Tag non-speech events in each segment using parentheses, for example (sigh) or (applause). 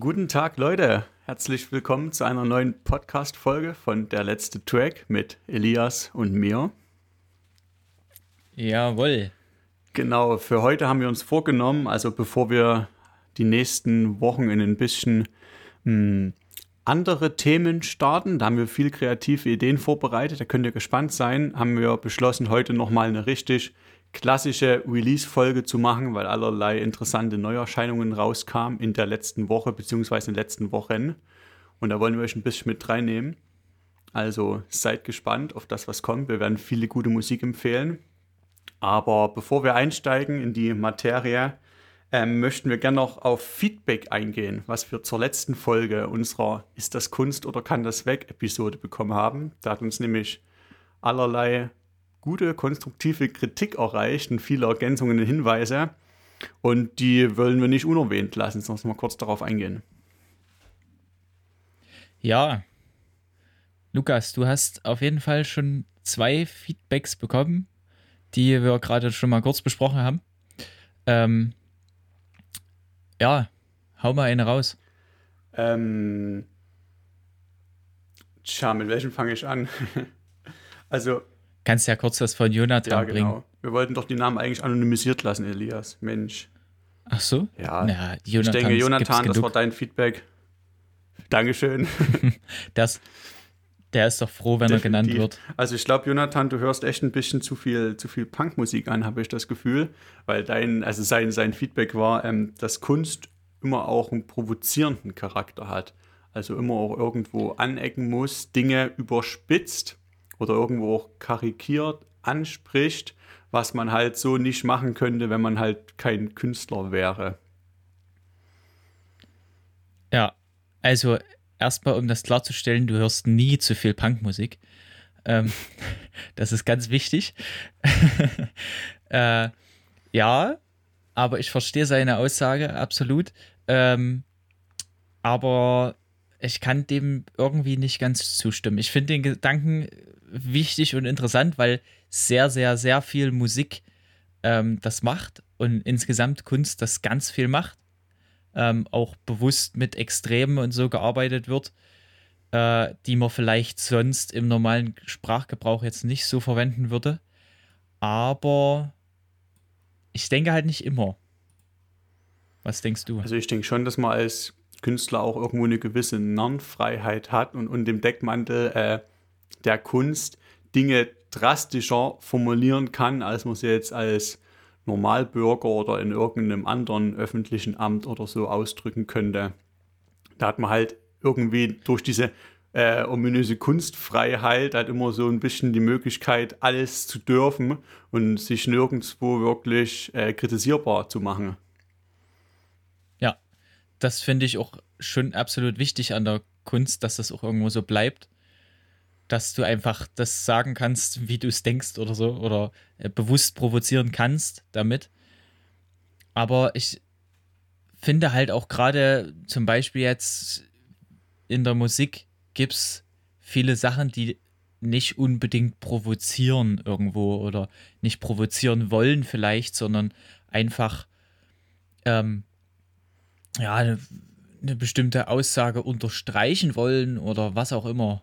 Guten Tag, Leute. Herzlich willkommen zu einer neuen Podcast-Folge von Der letzte Track mit Elias und mir. Jawohl. Genau, für heute haben wir uns vorgenommen, also bevor wir die nächsten Wochen in ein bisschen mh, hm, andere Themen starten, da haben wir viel kreative Ideen vorbereitet, da könnt ihr gespannt sein, haben wir beschlossen, heute nochmal eine richtig klassische Release-Folge zu machen, weil allerlei interessante Neuerscheinungen rauskamen in der letzten Woche beziehungsweise in den letzten Wochen. Und da wollen wir euch ein bisschen mit reinnehmen. Also seid gespannt auf das, was kommt. Wir werden viele gute Musik empfehlen. Aber bevor wir einsteigen in die Materie, ähm, möchten wir gerne noch auf Feedback eingehen, was wir zur letzten Folge unserer Ist das Kunst oder kann das weg Episode bekommen haben. Da hat uns nämlich allerlei gute, konstruktive Kritik erreicht und viele Ergänzungen und Hinweise. Und die wollen wir nicht unerwähnt lassen, sondern mal kurz darauf eingehen. Ja, Lukas, du hast auf jeden Fall schon zwei Feedbacks bekommen, die wir gerade schon mal kurz besprochen haben. Ähm, ja, hau mal eine raus. Ähm, tja, mit welchem fange ich an? (laughs) also, Kannst ja kurz was von Jonathan ja, bringen. Genau. Wir wollten doch die Namen eigentlich anonymisiert lassen, Elias. Mensch. Ach so? Ja. Na, ich denke, Jonathan, das war dein Feedback. Dankeschön. (laughs) das, der ist doch froh, wenn Definitiv. er genannt wird. Also ich glaube, Jonathan, du hörst echt ein bisschen zu viel, zu viel Punkmusik an, habe ich das Gefühl. Weil dein, also sein, sein Feedback war, ähm, dass Kunst immer auch einen provozierenden Charakter hat. Also immer auch irgendwo anecken muss, Dinge überspitzt oder irgendwo auch karikiert anspricht, was man halt so nicht machen könnte, wenn man halt kein Künstler wäre. Ja, also erstmal, um das klarzustellen, du hörst nie zu viel Punkmusik. Ähm, (laughs) das ist ganz wichtig. (laughs) äh, ja, aber ich verstehe seine Aussage absolut. Ähm, aber ich kann dem irgendwie nicht ganz zustimmen. Ich finde den Gedanken wichtig und interessant, weil sehr, sehr, sehr viel Musik ähm, das macht und insgesamt Kunst das ganz viel macht. Ähm, auch bewusst mit Extremen und so gearbeitet wird, äh, die man vielleicht sonst im normalen Sprachgebrauch jetzt nicht so verwenden würde. Aber ich denke halt nicht immer. Was denkst du? Also ich denke schon, dass man als Künstler auch irgendwo eine gewisse Narrenfreiheit hat und unter dem Deckmantel äh, der Kunst Dinge drastischer formulieren kann, als man sie jetzt als Normalbürger oder in irgendeinem anderen öffentlichen Amt oder so ausdrücken könnte. Da hat man halt irgendwie durch diese äh, ominöse Kunstfreiheit halt immer so ein bisschen die Möglichkeit, alles zu dürfen und sich nirgendwo wirklich äh, kritisierbar zu machen. Ja, das finde ich auch schon absolut wichtig an der Kunst, dass das auch irgendwo so bleibt dass du einfach das sagen kannst, wie du es denkst oder so, oder äh, bewusst provozieren kannst damit. Aber ich finde halt auch gerade zum Beispiel jetzt in der Musik gibt es viele Sachen, die nicht unbedingt provozieren irgendwo oder nicht provozieren wollen vielleicht, sondern einfach ähm, ja, eine, eine bestimmte Aussage unterstreichen wollen oder was auch immer.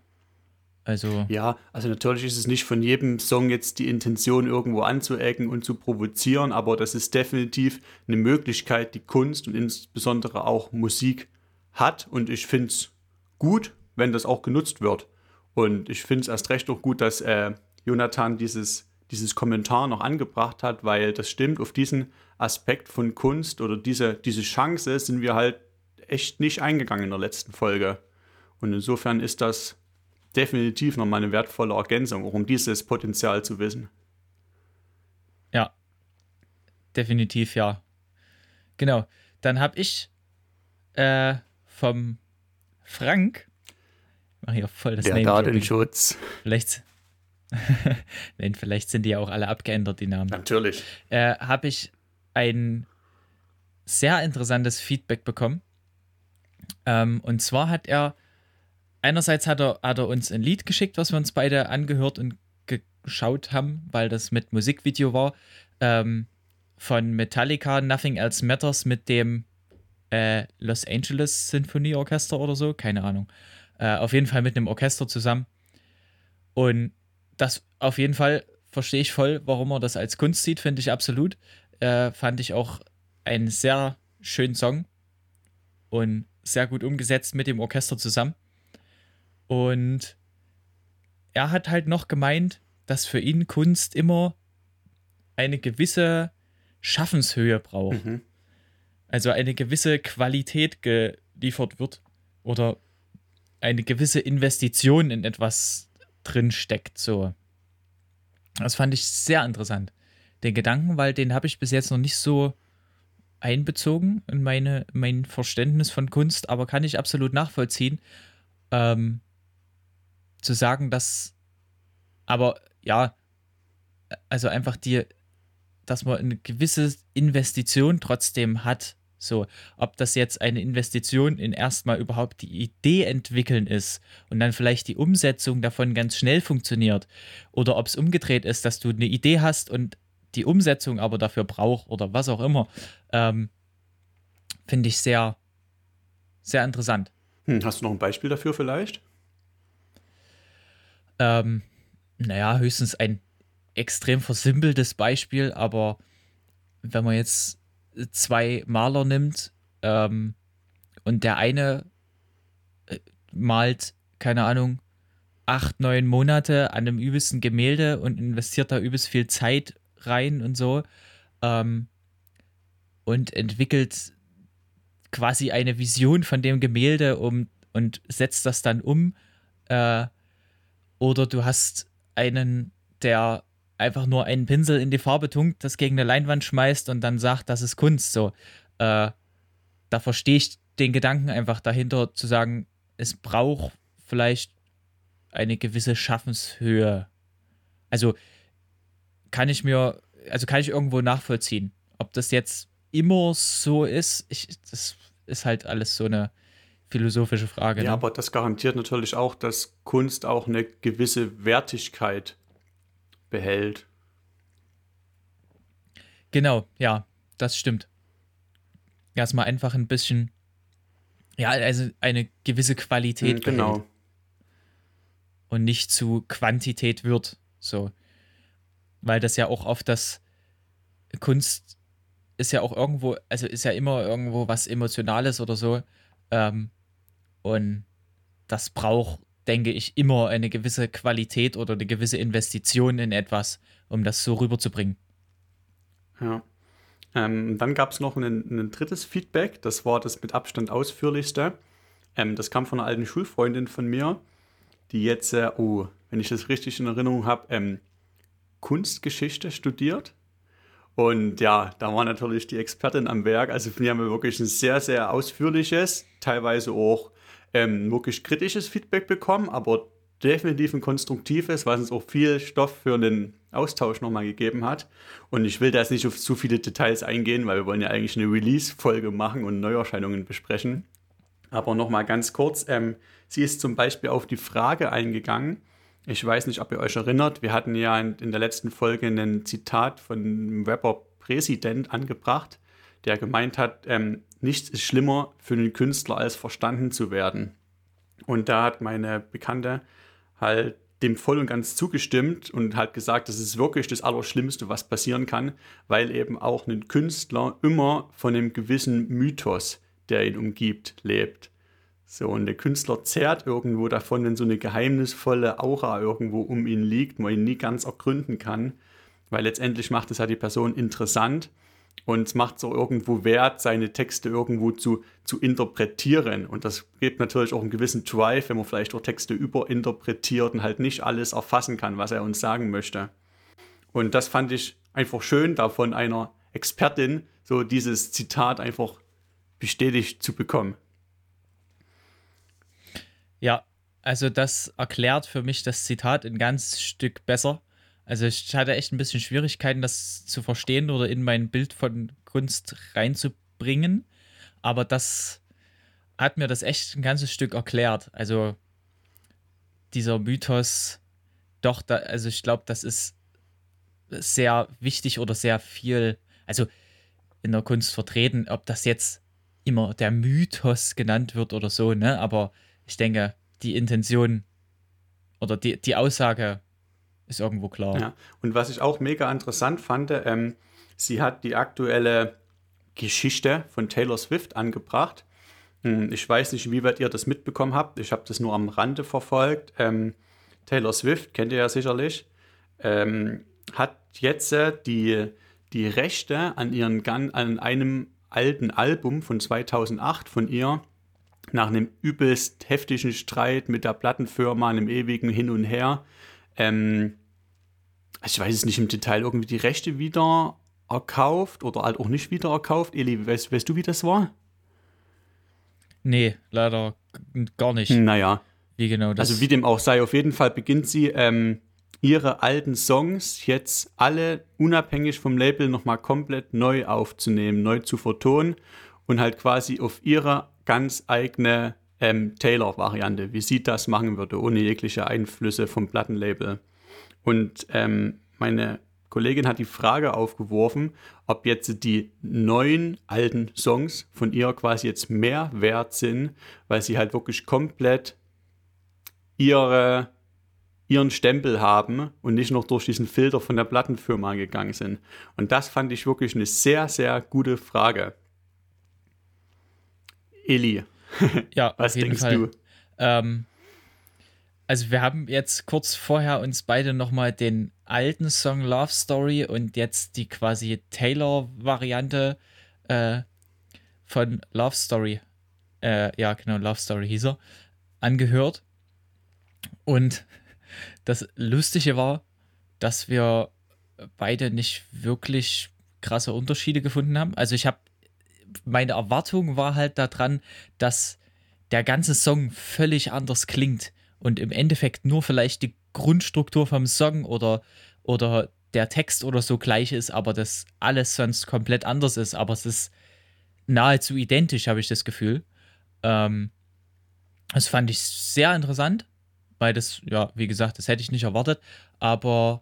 Also ja, also natürlich ist es nicht von jedem Song jetzt die Intention, irgendwo anzuecken und zu provozieren, aber das ist definitiv eine Möglichkeit, die Kunst und insbesondere auch Musik hat. Und ich finde es gut, wenn das auch genutzt wird. Und ich finde es erst recht auch gut, dass äh, Jonathan dieses, dieses Kommentar noch angebracht hat, weil das stimmt, auf diesen Aspekt von Kunst oder diese, diese Chance sind wir halt echt nicht eingegangen in der letzten Folge. Und insofern ist das definitiv nochmal eine wertvolle Ergänzung, auch um dieses Potenzial zu wissen. Ja, definitiv ja. Genau. Dann habe ich äh, vom Frank, ich mache hier voll das Der Datenschutz. Vielleicht, (laughs) Nein, vielleicht sind die ja auch alle abgeändert, die Namen. Natürlich. Äh, habe ich ein sehr interessantes Feedback bekommen. Ähm, und zwar hat er einerseits hat er, hat er uns ein Lied geschickt, was wir uns beide angehört und geschaut haben, weil das mit Musikvideo war, ähm, von Metallica, Nothing Else Matters mit dem äh, Los Angeles Sinfonieorchester oder so, keine Ahnung. Äh, auf jeden Fall mit einem Orchester zusammen. Und das auf jeden Fall verstehe ich voll, warum er das als Kunst sieht, finde ich absolut. Äh, fand ich auch einen sehr schönen Song und sehr gut umgesetzt mit dem Orchester zusammen. Und er hat halt noch gemeint, dass für ihn Kunst immer eine gewisse Schaffenshöhe braucht. Mhm. Also eine gewisse Qualität geliefert wird oder eine gewisse Investition in etwas drin steckt. So. Das fand ich sehr interessant. Den Gedanken, weil den habe ich bis jetzt noch nicht so einbezogen in meine, mein Verständnis von Kunst, aber kann ich absolut nachvollziehen. Ähm, zu sagen, dass, aber ja, also einfach die, dass man eine gewisse Investition trotzdem hat. So, ob das jetzt eine Investition in erstmal überhaupt die Idee entwickeln ist und dann vielleicht die Umsetzung davon ganz schnell funktioniert oder ob es umgedreht ist, dass du eine Idee hast und die Umsetzung aber dafür braucht oder was auch immer, ähm, finde ich sehr, sehr interessant. Hm, hast du noch ein Beispiel dafür vielleicht? Ähm, naja, höchstens ein extrem versimpeltes Beispiel, aber wenn man jetzt zwei Maler nimmt ähm, und der eine äh, malt, keine Ahnung, acht, neun Monate an einem übelsten Gemälde und investiert da übelst viel Zeit rein und so ähm, und entwickelt quasi eine Vision von dem Gemälde um, und setzt das dann um. Äh, oder du hast einen, der einfach nur einen Pinsel in die Farbe tunkt, das gegen eine Leinwand schmeißt und dann sagt, das ist Kunst. So, äh, da verstehe ich den Gedanken einfach dahinter zu sagen, es braucht vielleicht eine gewisse Schaffenshöhe. Also kann ich mir, also kann ich irgendwo nachvollziehen. Ob das jetzt immer so ist, ich, das ist halt alles so eine philosophische Frage. Ja, ne? aber das garantiert natürlich auch, dass Kunst auch eine gewisse Wertigkeit behält. Genau, ja, das stimmt. Erstmal einfach ein bisschen, ja, also eine gewisse Qualität. Mhm, genau. Behält. Und nicht zu Quantität wird. So. Weil das ja auch oft das Kunst ist ja auch irgendwo, also ist ja immer irgendwo was Emotionales oder so. Ähm, und das braucht denke ich, immer eine gewisse Qualität oder eine gewisse Investition in etwas, um das so rüberzubringen. Ja. Ähm, dann gab es noch ein, ein, drittes Feedback, das war das mit Abstand ausführlichste. Ähm, das kam von einer alten Schulfreundin von mir, die jetzt, äh, oh, wenn ich das richtig in Erinnerung habe, ähm, Kunstgeschichte studiert. Und ja, da war natürlich die Expertin am Werk. Also wir haben wirklich ein sehr, sehr ausführliches, teilweise auch ähm, wirklich kritisches Feedback bekommen, aber definitiv ein konstruktives, was uns auch viel Stoff für einen Austausch nochmal gegeben hat. Und ich will da jetzt nicht auf zu viele Details eingehen, weil wir wollen ja eigentlich eine Release-Folge machen und Neuerscheinungen besprechen. Aber nochmal ganz kurz, ähm, sie ist zum Beispiel auf die Frage eingegangen, ich weiß nicht, ob ihr euch erinnert, wir hatten ja in, der letzten Folge ein Zitat von einem Rapper-Präsident angebracht, der gemeint hat, ähm, nichts ist schlimmer für einen Künstler, als verstanden zu werden. Und da hat meine Bekannte halt dem voll und ganz zugestimmt und hat gesagt, das ist wirklich das Allerschlimmste, was passieren kann, weil eben auch ein Künstler immer von einem gewissen Mythos, der ihn umgibt, lebt. So, und der Künstler zehrt irgendwo davon, wenn so eine geheimnisvolle Aura irgendwo um ihn liegt, man ihn nie ganz ergründen kann, weil letztendlich macht es ja die Person interessant und es macht so irgendwo Wert, seine Texte irgendwo zu, zu interpretieren. Und das gibt natürlich auch einen gewissen Drive, wenn man vielleicht auch Texte überinterpretiert und halt nicht alles erfassen kann, was er uns sagen möchte. Und das fand ich einfach schön, da von einer Expertin so dieses Zitat einfach bestätigt zu bekommen. Ja, also das erklärt für mich das Zitat ein ganz Stück besser. Also ich hatte echt ein bisschen Schwierigkeiten, das zu verstehen oder in mein Bild von Kunst reinzubringen. Aber das hat mir das echt ein ganzes Stück erklärt. Also dieser Mythos, doch, da, also ich glaube, das ist sehr wichtig oder sehr viel, also in der Kunst vertreten, ob das jetzt immer der Mythos genannt wird oder so, ne? Aber ich denke, die Intention oder die, die Aussage ist irgendwo klar. Ja. Und was ich auch mega interessant fand, ähm, sie hat die aktuelle Geschichte von Taylor Swift angebracht. Hm, ich weiß nicht, wie weit ihr das mitbekommen habt. Ich habe das nur am Rande verfolgt. Ähm, Taylor Swift, kennt ihr ja sicherlich, ähm, hat jetzt äh, die, die Rechte an, ihren, an einem alten Album von 2008 von ihr nach einem übelst heftigen Streit mit der Plattenfirma, einem ewigen Hin und Her, ähm, ich weiß es nicht im Detail, irgendwie die Rechte wieder erkauft oder halt auch nicht wieder erkauft. Eli, weißt, weißt du, wie das war? Nee, leider gar nicht. Naja. Wie genau das? Also wie dem auch sei, auf jeden Fall beginnt sie ähm, ihre alten Songs jetzt alle unabhängig vom Label nochmal komplett neu aufzunehmen, neu zu vertonen und halt quasi auf ihre ganz eigene ähm, Taylor-Variante, wie sie das machen würde, ohne jegliche Einflüsse vom Plattenlabel. Und ähm, meine Kollegin hat die Frage aufgeworfen, ob jetzt die neuen alten Songs von ihr quasi jetzt mehr wert sind, weil sie halt wirklich komplett ihre, ihren Stempel haben und nicht noch durch diesen Filter von der Plattenfirma gegangen sind. Und das fand ich wirklich eine sehr, sehr gute Frage. Eli, ja, (laughs) was denkst Fall. du? Ähm, also wir haben jetzt kurz vorher uns beide nochmal den alten Song Love Story und jetzt die quasi Taylor-Variante äh, von Love Story, äh, ja genau, Love Story hieß er, angehört. Und (laughs) das Lustige war, dass wir beide nicht wirklich krasse Unterschiede gefunden haben. Also ich habe meine Erwartung war halt daran, dass der ganze Song völlig anders klingt und im Endeffekt nur vielleicht die Grundstruktur vom Song oder, oder der Text oder so gleich ist, aber das alles sonst komplett anders ist. Aber es ist nahezu identisch, habe ich das Gefühl. Ähm, das fand ich sehr interessant, weil das, ja, wie gesagt, das hätte ich nicht erwartet. Aber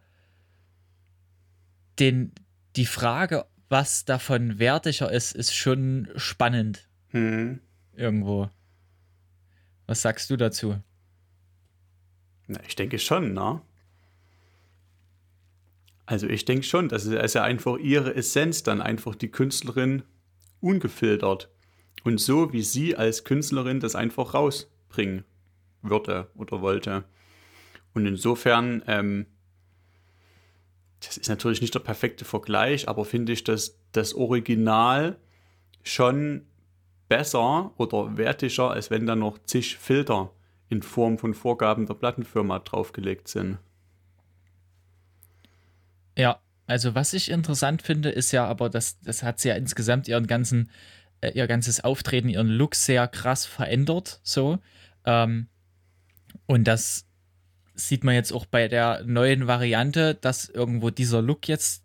den, die Frage, was davon wertiger ist, ist schon spannend. Hm. Irgendwo. Was sagst du dazu? Na, ich denke schon, ne? Also ich denke schon, das ist ja einfach ihre Essenz, dann einfach die Künstlerin ungefiltert. Und so wie sie als Künstlerin das einfach rausbringen würde oder wollte. Und insofern ähm, das ist natürlich nicht der perfekte Vergleich, aber finde ich, dass das Original schon besser oder wertiger, als wenn da noch zig Filter in Form von Vorgaben der Plattenfirma draufgelegt sind. Ja, also was ich interessant finde, ist ja aber, dass das hat sie ja insgesamt ihren ganzen, äh, ihr ganzes Auftreten, ihren Look sehr krass verändert, so. Ähm, und das sieht man jetzt auch bei der neuen Variante, dass irgendwo dieser Look jetzt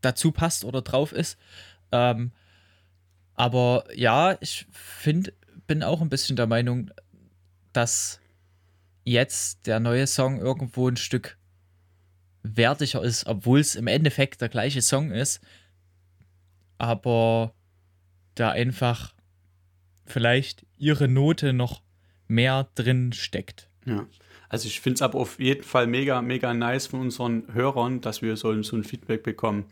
dazu passt oder drauf ist. Ähm, aber ja, ich finde, bin auch ein bisschen der Meinung, dass jetzt der neue Song irgendwo ein Stück wertiger ist, obwohl es im Endeffekt der gleiche Song ist, aber da einfach vielleicht ihre Note noch mehr drin steckt. Ja. Also ich finde es aber auf jeden Fall mega, mega nice von unseren Hörern, dass wir so, so ein Feedback bekommen.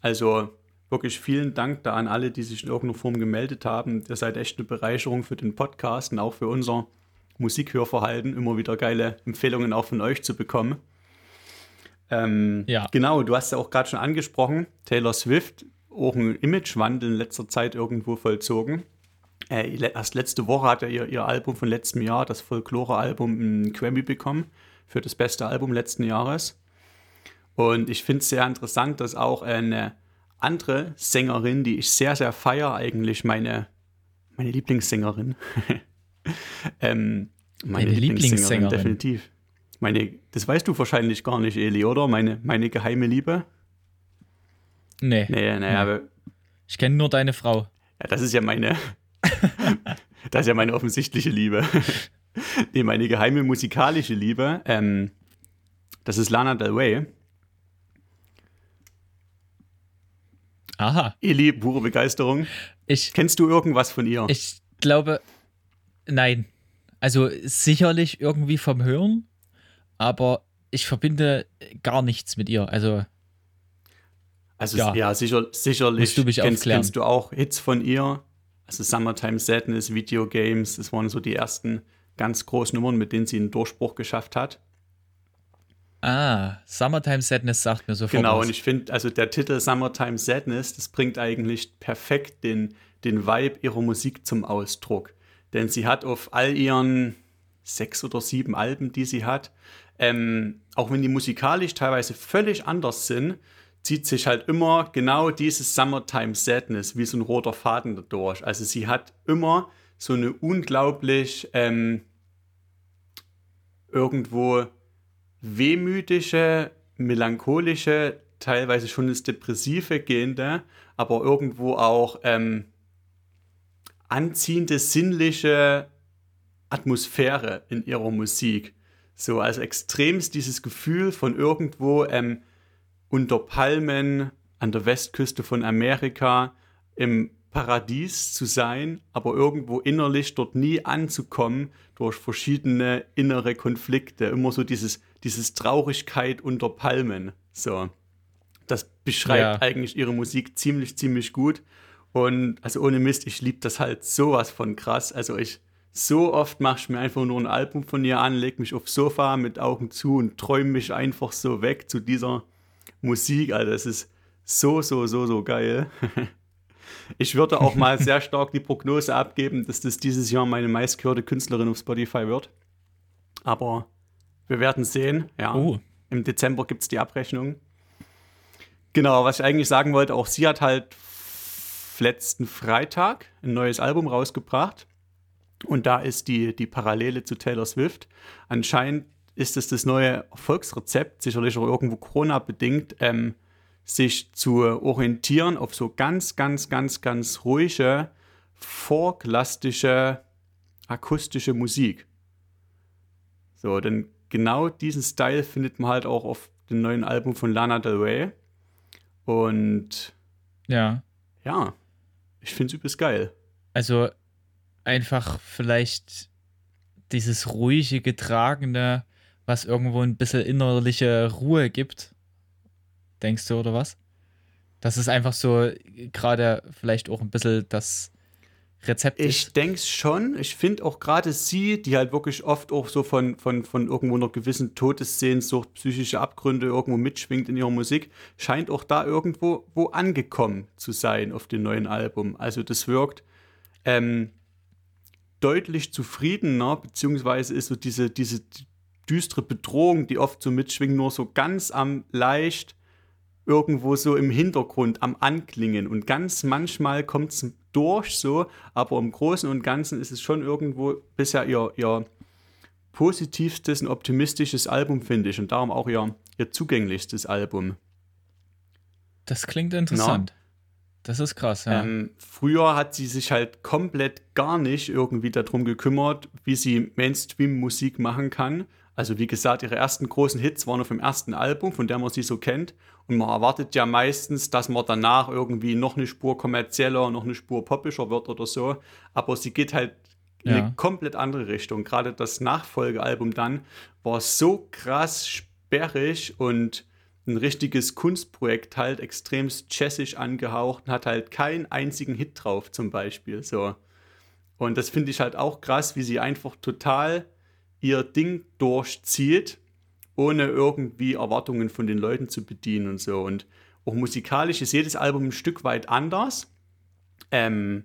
Also wirklich vielen Dank da an alle, die sich in irgendeiner Form gemeldet haben. Ihr seid echt eine Bereicherung für den Podcast und auch für unser Musikhörverhalten. Immer wieder geile Empfehlungen auch von euch zu bekommen. Ähm, ja. Genau, du hast ja auch gerade schon angesprochen, Taylor Swift, auch ein Imagewandel in letzter Zeit irgendwo vollzogen. Äh, erst letzte Woche hat er ihr, ihr Album von letztem Jahr, das Folklore-Album, einen Grammy bekommen für das beste Album letzten Jahres. Und ich finde es sehr interessant, dass auch eine andere Sängerin, die ich sehr, sehr feiere, eigentlich meine, meine Lieblingssängerin. (laughs) ähm, meine, Lieblingssängerin, Lieblingssängerin, definitiv. Meine, das weißt du wahrscheinlich gar nicht, Eli, oder? Meine, meine geheime Liebe? Nee. Nee, naja. Nee. Ich kenne nur deine Frau. Ja, das ist ja meine, das ist ja meine offensichtliche Liebe. (laughs) nee, meine geheime musikalische Liebe, ähm, das ist Lana Del Rey. Aha. Eli, pure Begeisterung. Ich, Kennst du irgendwas von ihr? ich glaube, nein. Also sicherlich irgendwie vom Hören, aber ich verbinde gar nichts mit ihr. Also also ja, ja. sicher, sicherlich Musst du mich kennst, aufklären. kennst du auch Hits von ihr. Also Summertime Sadness, Video Games, das waren so die ersten ganz großen Nummern, mit denen sie einen Durchbruch geschafft hat. Ah, Summertime Sadness sagt mir sofort Genau, was. und ich finde, also der Titel Summertime Sadness, das bringt eigentlich perfekt den, den Vibe ihrer Musik zum Ausdruck. Denn sie hat auf all ihren sechs oder sieben Alben, die sie hat, ähm, auch wenn die musikalisch teilweise völlig anders sind, zieht sich halt immer genau dieses Summertime Sadness wie so ein roter Faden dadurch. Also sie hat immer so eine unglaublich ähm, irgendwo wehmütige, melancholische, teilweise schon ins Depressive gehende, aber irgendwo auch ähm, anziehende, sinnliche Atmosphäre in ihrer Musik. So, also extremst dieses Gefühl von irgendwo ähm, unter Palmen an der Westküste von Amerika im Paradies zu sein, aber irgendwo innerlich dort nie anzukommen durch verschiedene innere Konflikte. Immer so dieses, dieses Traurigkeit unter Palmen. So. Das beschreibt Ja. eigentlich ihre Musik ziemlich, ziemlich gut. Und also ohne Mist, ich liebe das halt sowas von krass. Also ich so oft mache ich mir einfach nur ein Album von ihr an, leg mich aufs Sofa mit Augen zu und träume mich einfach so weg zu dieser Musik. Also es ist so, so, so, so geil. (laughs) Ich würde auch mal sehr stark die Prognose abgeben, dass das dieses Jahr meine meistgehörte Künstlerin auf Spotify wird. Aber wir werden sehen. Ja. Oh. Im Dezember gibt es die Abrechnung. Genau, was ich eigentlich sagen wollte, auch sie hat halt letzten Freitag ein neues Album rausgebracht. Und da ist die, die Parallele zu Taylor Swift. Anscheinend ist es das neue Erfolgsrezept, sicherlich auch irgendwo Corona-bedingt, ähm, sich zu orientieren auf so ganz, ganz, ganz, ganz ruhige, folklastische, akustische Musik. So, denn genau diesen Style findet man halt auch auf dem neuen Album von Lana Del Rey. Und Ja. ja, ich finde es übelst geil. Also einfach vielleicht dieses ruhige, getragene, was irgendwo ein bisschen innerliche Ruhe gibt. Denkst du, oder was? Das ist einfach so gerade vielleicht auch ein bisschen das Rezept Ich ist. denke schon. Ich finde auch gerade sie, die halt wirklich oft auch so von, von, von irgendwo einer gewissen Todessehnsucht, psychische Abgründe irgendwo mitschwingt in ihrer Musik, scheint auch da irgendwo wo angekommen zu sein auf dem neuen Album. Also das wirkt ähm, deutlich zufriedener, beziehungsweise ist so diese, diese düstere Bedrohung, die oft so mitschwingt, nur so ganz am leicht irgendwo so im Hintergrund am Anklingen und ganz manchmal kommt es durch so, aber im Großen und Ganzen ist es schon irgendwo bisher ihr, ihr positivstes und optimistisches Album, finde ich, und darum auch ihr, ihr zugänglichstes Album. Das klingt interessant. Das ist krass, ja. Ähm, früher hat sie sich halt komplett gar nicht irgendwie darum gekümmert, wie sie Mainstream-Musik machen kann. Also wie gesagt, ihre ersten großen Hits waren auf dem ersten Album, von der man sie so kennt. Und man erwartet ja meistens, dass man danach irgendwie noch eine Spur kommerzieller, noch eine Spur popischer wird oder so. Aber sie geht halt in Ja. eine komplett andere Richtung. Gerade das Nachfolgealbum dann war so krass sperrig und ein richtiges Kunstprojekt halt, extremst jazzisch angehaucht und hat halt keinen einzigen Hit drauf zum Beispiel. So. Und das finde ich halt auch krass, wie sie einfach total ihr Ding durchzieht, ohne irgendwie Erwartungen von den Leuten zu bedienen und so. Und auch musikalisch ist jedes Album ein Stück weit anders. Ähm,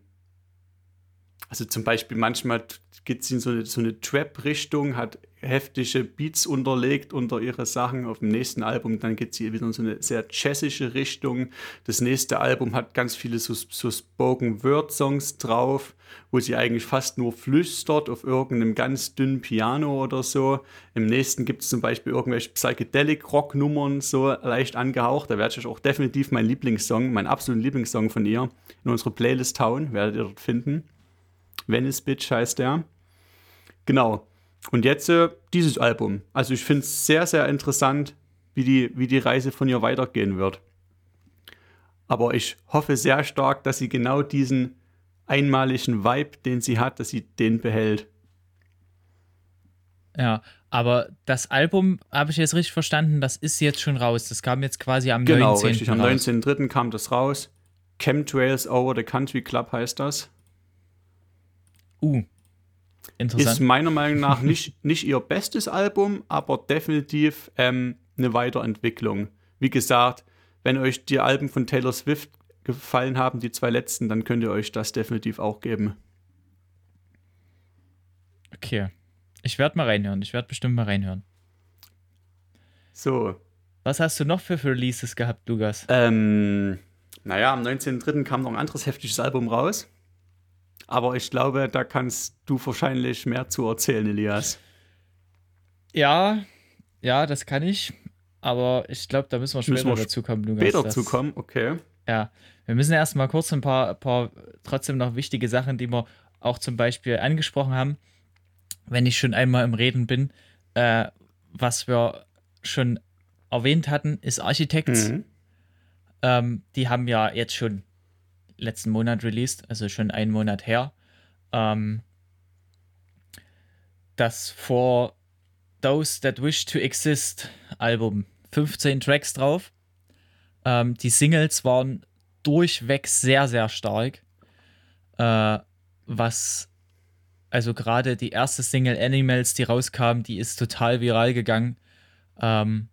also zum Beispiel manchmal geht sie in so eine, so eine Trap-Richtung, hat heftige Beats unterlegt unter ihre Sachen. Auf dem nächsten Album dann geht sie wieder in so eine sehr jazzische Richtung. Das nächste Album hat ganz viele so, so Spoken-Word-Songs drauf, wo sie eigentlich fast nur flüstert auf irgendeinem ganz dünnen Piano oder so. Im nächsten gibt es zum Beispiel irgendwelche Psychedelic-Rock-Nummern, so leicht angehaucht. Da werde ich euch auch definitiv mein Lieblingssong, mein absoluter Lieblingssong von ihr in unserer Playlist hauen, werdet ihr dort finden. Venice Bitch heißt der. Genau. Und jetzt äh, dieses Album. Also ich finde es sehr, sehr interessant, wie die, wie die Reise von ihr weitergehen wird. aber ich hoffe sehr stark, dass sie genau diesen einmaligen Vibe, den sie hat, dass sie den behält. Ja, aber das Album, habe ich jetzt richtig verstanden, das ist jetzt schon raus. Das kam jetzt quasi am genau, 19. Richtig. Am 19.03. kam das raus. Chemtrails Over the Country Club heißt das. Uh, interessant. Ist meiner Meinung nach (laughs) nicht, nicht ihr bestes Album, aber definitiv ähm, eine Weiterentwicklung. Wie gesagt, wenn euch die Alben von Taylor Swift gefallen haben, die zwei letzten, dann könnt ihr euch das definitiv auch geben. Okay. Ich werde mal reinhören. Ich werde bestimmt mal reinhören. So. Was hast du noch für Releases gehabt, Lukas? Ähm, naja, am 19.03. kam noch ein anderes heftiges Album raus. Aber ich glaube, da kannst du wahrscheinlich mehr zu erzählen, Elias. Ja, ja, das kann ich. Aber ich glaube, da müssen wir später müssen wir dazu kommen, Lukas. Später dazu kommen, okay. Ja, wir müssen erst mal kurz ein paar, paar trotzdem noch wichtige Sachen, die wir auch zum Beispiel angesprochen haben, wenn ich schon einmal im Reden bin. Äh, was wir schon erwähnt hatten, ist Architects. Mhm. Ähm, die haben ja jetzt schon letzten Monat released, also schon einen Monat her. Ähm, das For Those That Wish to Exist Album. 15 Tracks drauf. Ähm, die Singles waren durchweg sehr, sehr stark. Äh, was, also gerade die erste Single Animals, die rauskam, die ist total viral gegangen. Ähm,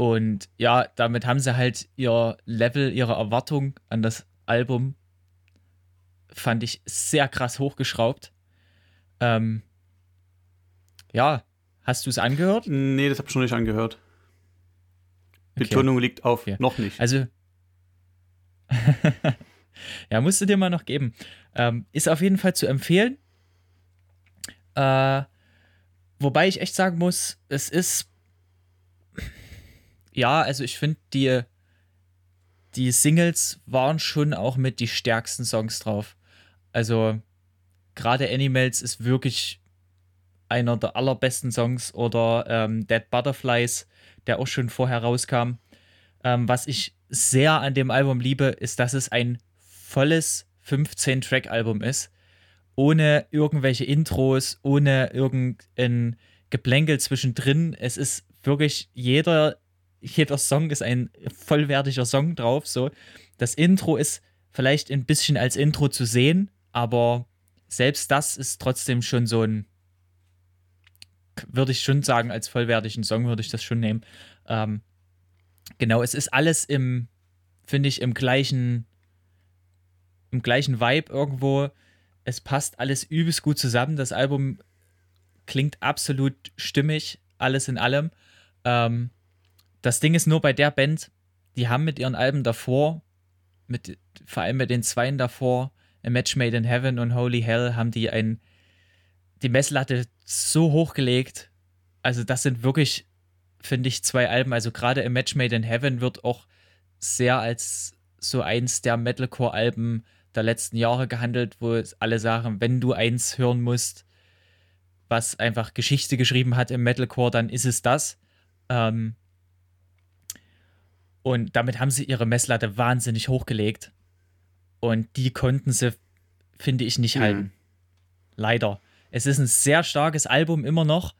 und ja, damit haben sie halt ihr Level, ihre Erwartung an das Album, fand ich sehr krass hochgeschraubt. Ähm, ja, hast du es angehört? Nee, das habe ich noch nicht angehört. Betonung okay. liegt auf okay. noch nicht. Also, (laughs) ja, musst du dir mal noch geben. Ähm, ist auf jeden Fall zu empfehlen. Äh, wobei ich echt sagen muss, es ist. Ja, also ich finde, die, die Singles waren schon auch mit die stärksten Songs drauf. Also, gerade Animals ist wirklich einer der allerbesten Songs oder ähm, Dead Butterflies, der auch schon vorher rauskam. Ähm, was ich sehr an dem Album liebe, ist, dass es ein volles 15-Track-Album ist. Ohne irgendwelche Intros, ohne irgendein Geplänkel zwischendrin. Es ist wirklich jeder, jeder Song ist ein vollwertiger Song drauf. So. Das Intro ist vielleicht ein bisschen als Intro zu sehen, aber selbst das ist trotzdem schon so ein, würde ich schon sagen, als vollwertigen Song würde ich das schon nehmen. Ähm, genau, es ist alles im, finde ich, im gleichen, im gleichen Vibe irgendwo. Es passt alles übelst gut zusammen. Das Album klingt absolut stimmig, alles in allem. Ähm, das Ding ist nur bei der Band, die haben mit ihren Alben davor, mit, vor allem mit den Zweien davor, A Match Made in Heaven und Holy Hell, haben die ein, die Messlatte so hochgelegt. Also, das sind wirklich, finde ich, zwei Alben. Also, gerade A Match Made in Heaven wird auch sehr als so eins der Metalcore-Alben der letzten Jahre gehandelt, wo alle sagen, wenn du eins hören musst, was einfach Geschichte geschrieben hat im Metalcore, dann ist es das. Ähm und damit haben sie ihre Messlatte wahnsinnig hochgelegt. Und die konnten sie, finde ich, nicht mhm. halten. Leider. Es ist ein sehr starkes Album immer noch.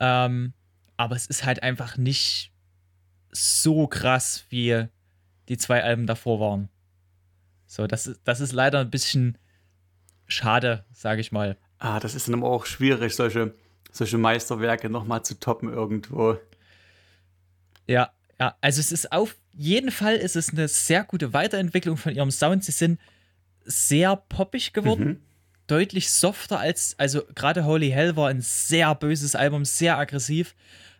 Ähm, aber es ist halt einfach nicht so krass wie die zwei Alben davor waren. So, das ist, das ist leider ein bisschen schade, sage ich mal. Ah, das ist dann aber auch schwierig, solche, solche Meisterwerke nochmal zu toppen irgendwo. Ja, ja, also es ist auf jeden Fall ist es eine sehr gute Weiterentwicklung von ihrem Sound. Sie sind sehr poppig geworden, mhm. deutlich softer als, also gerade Holy Hell war ein sehr böses Album, sehr aggressiv.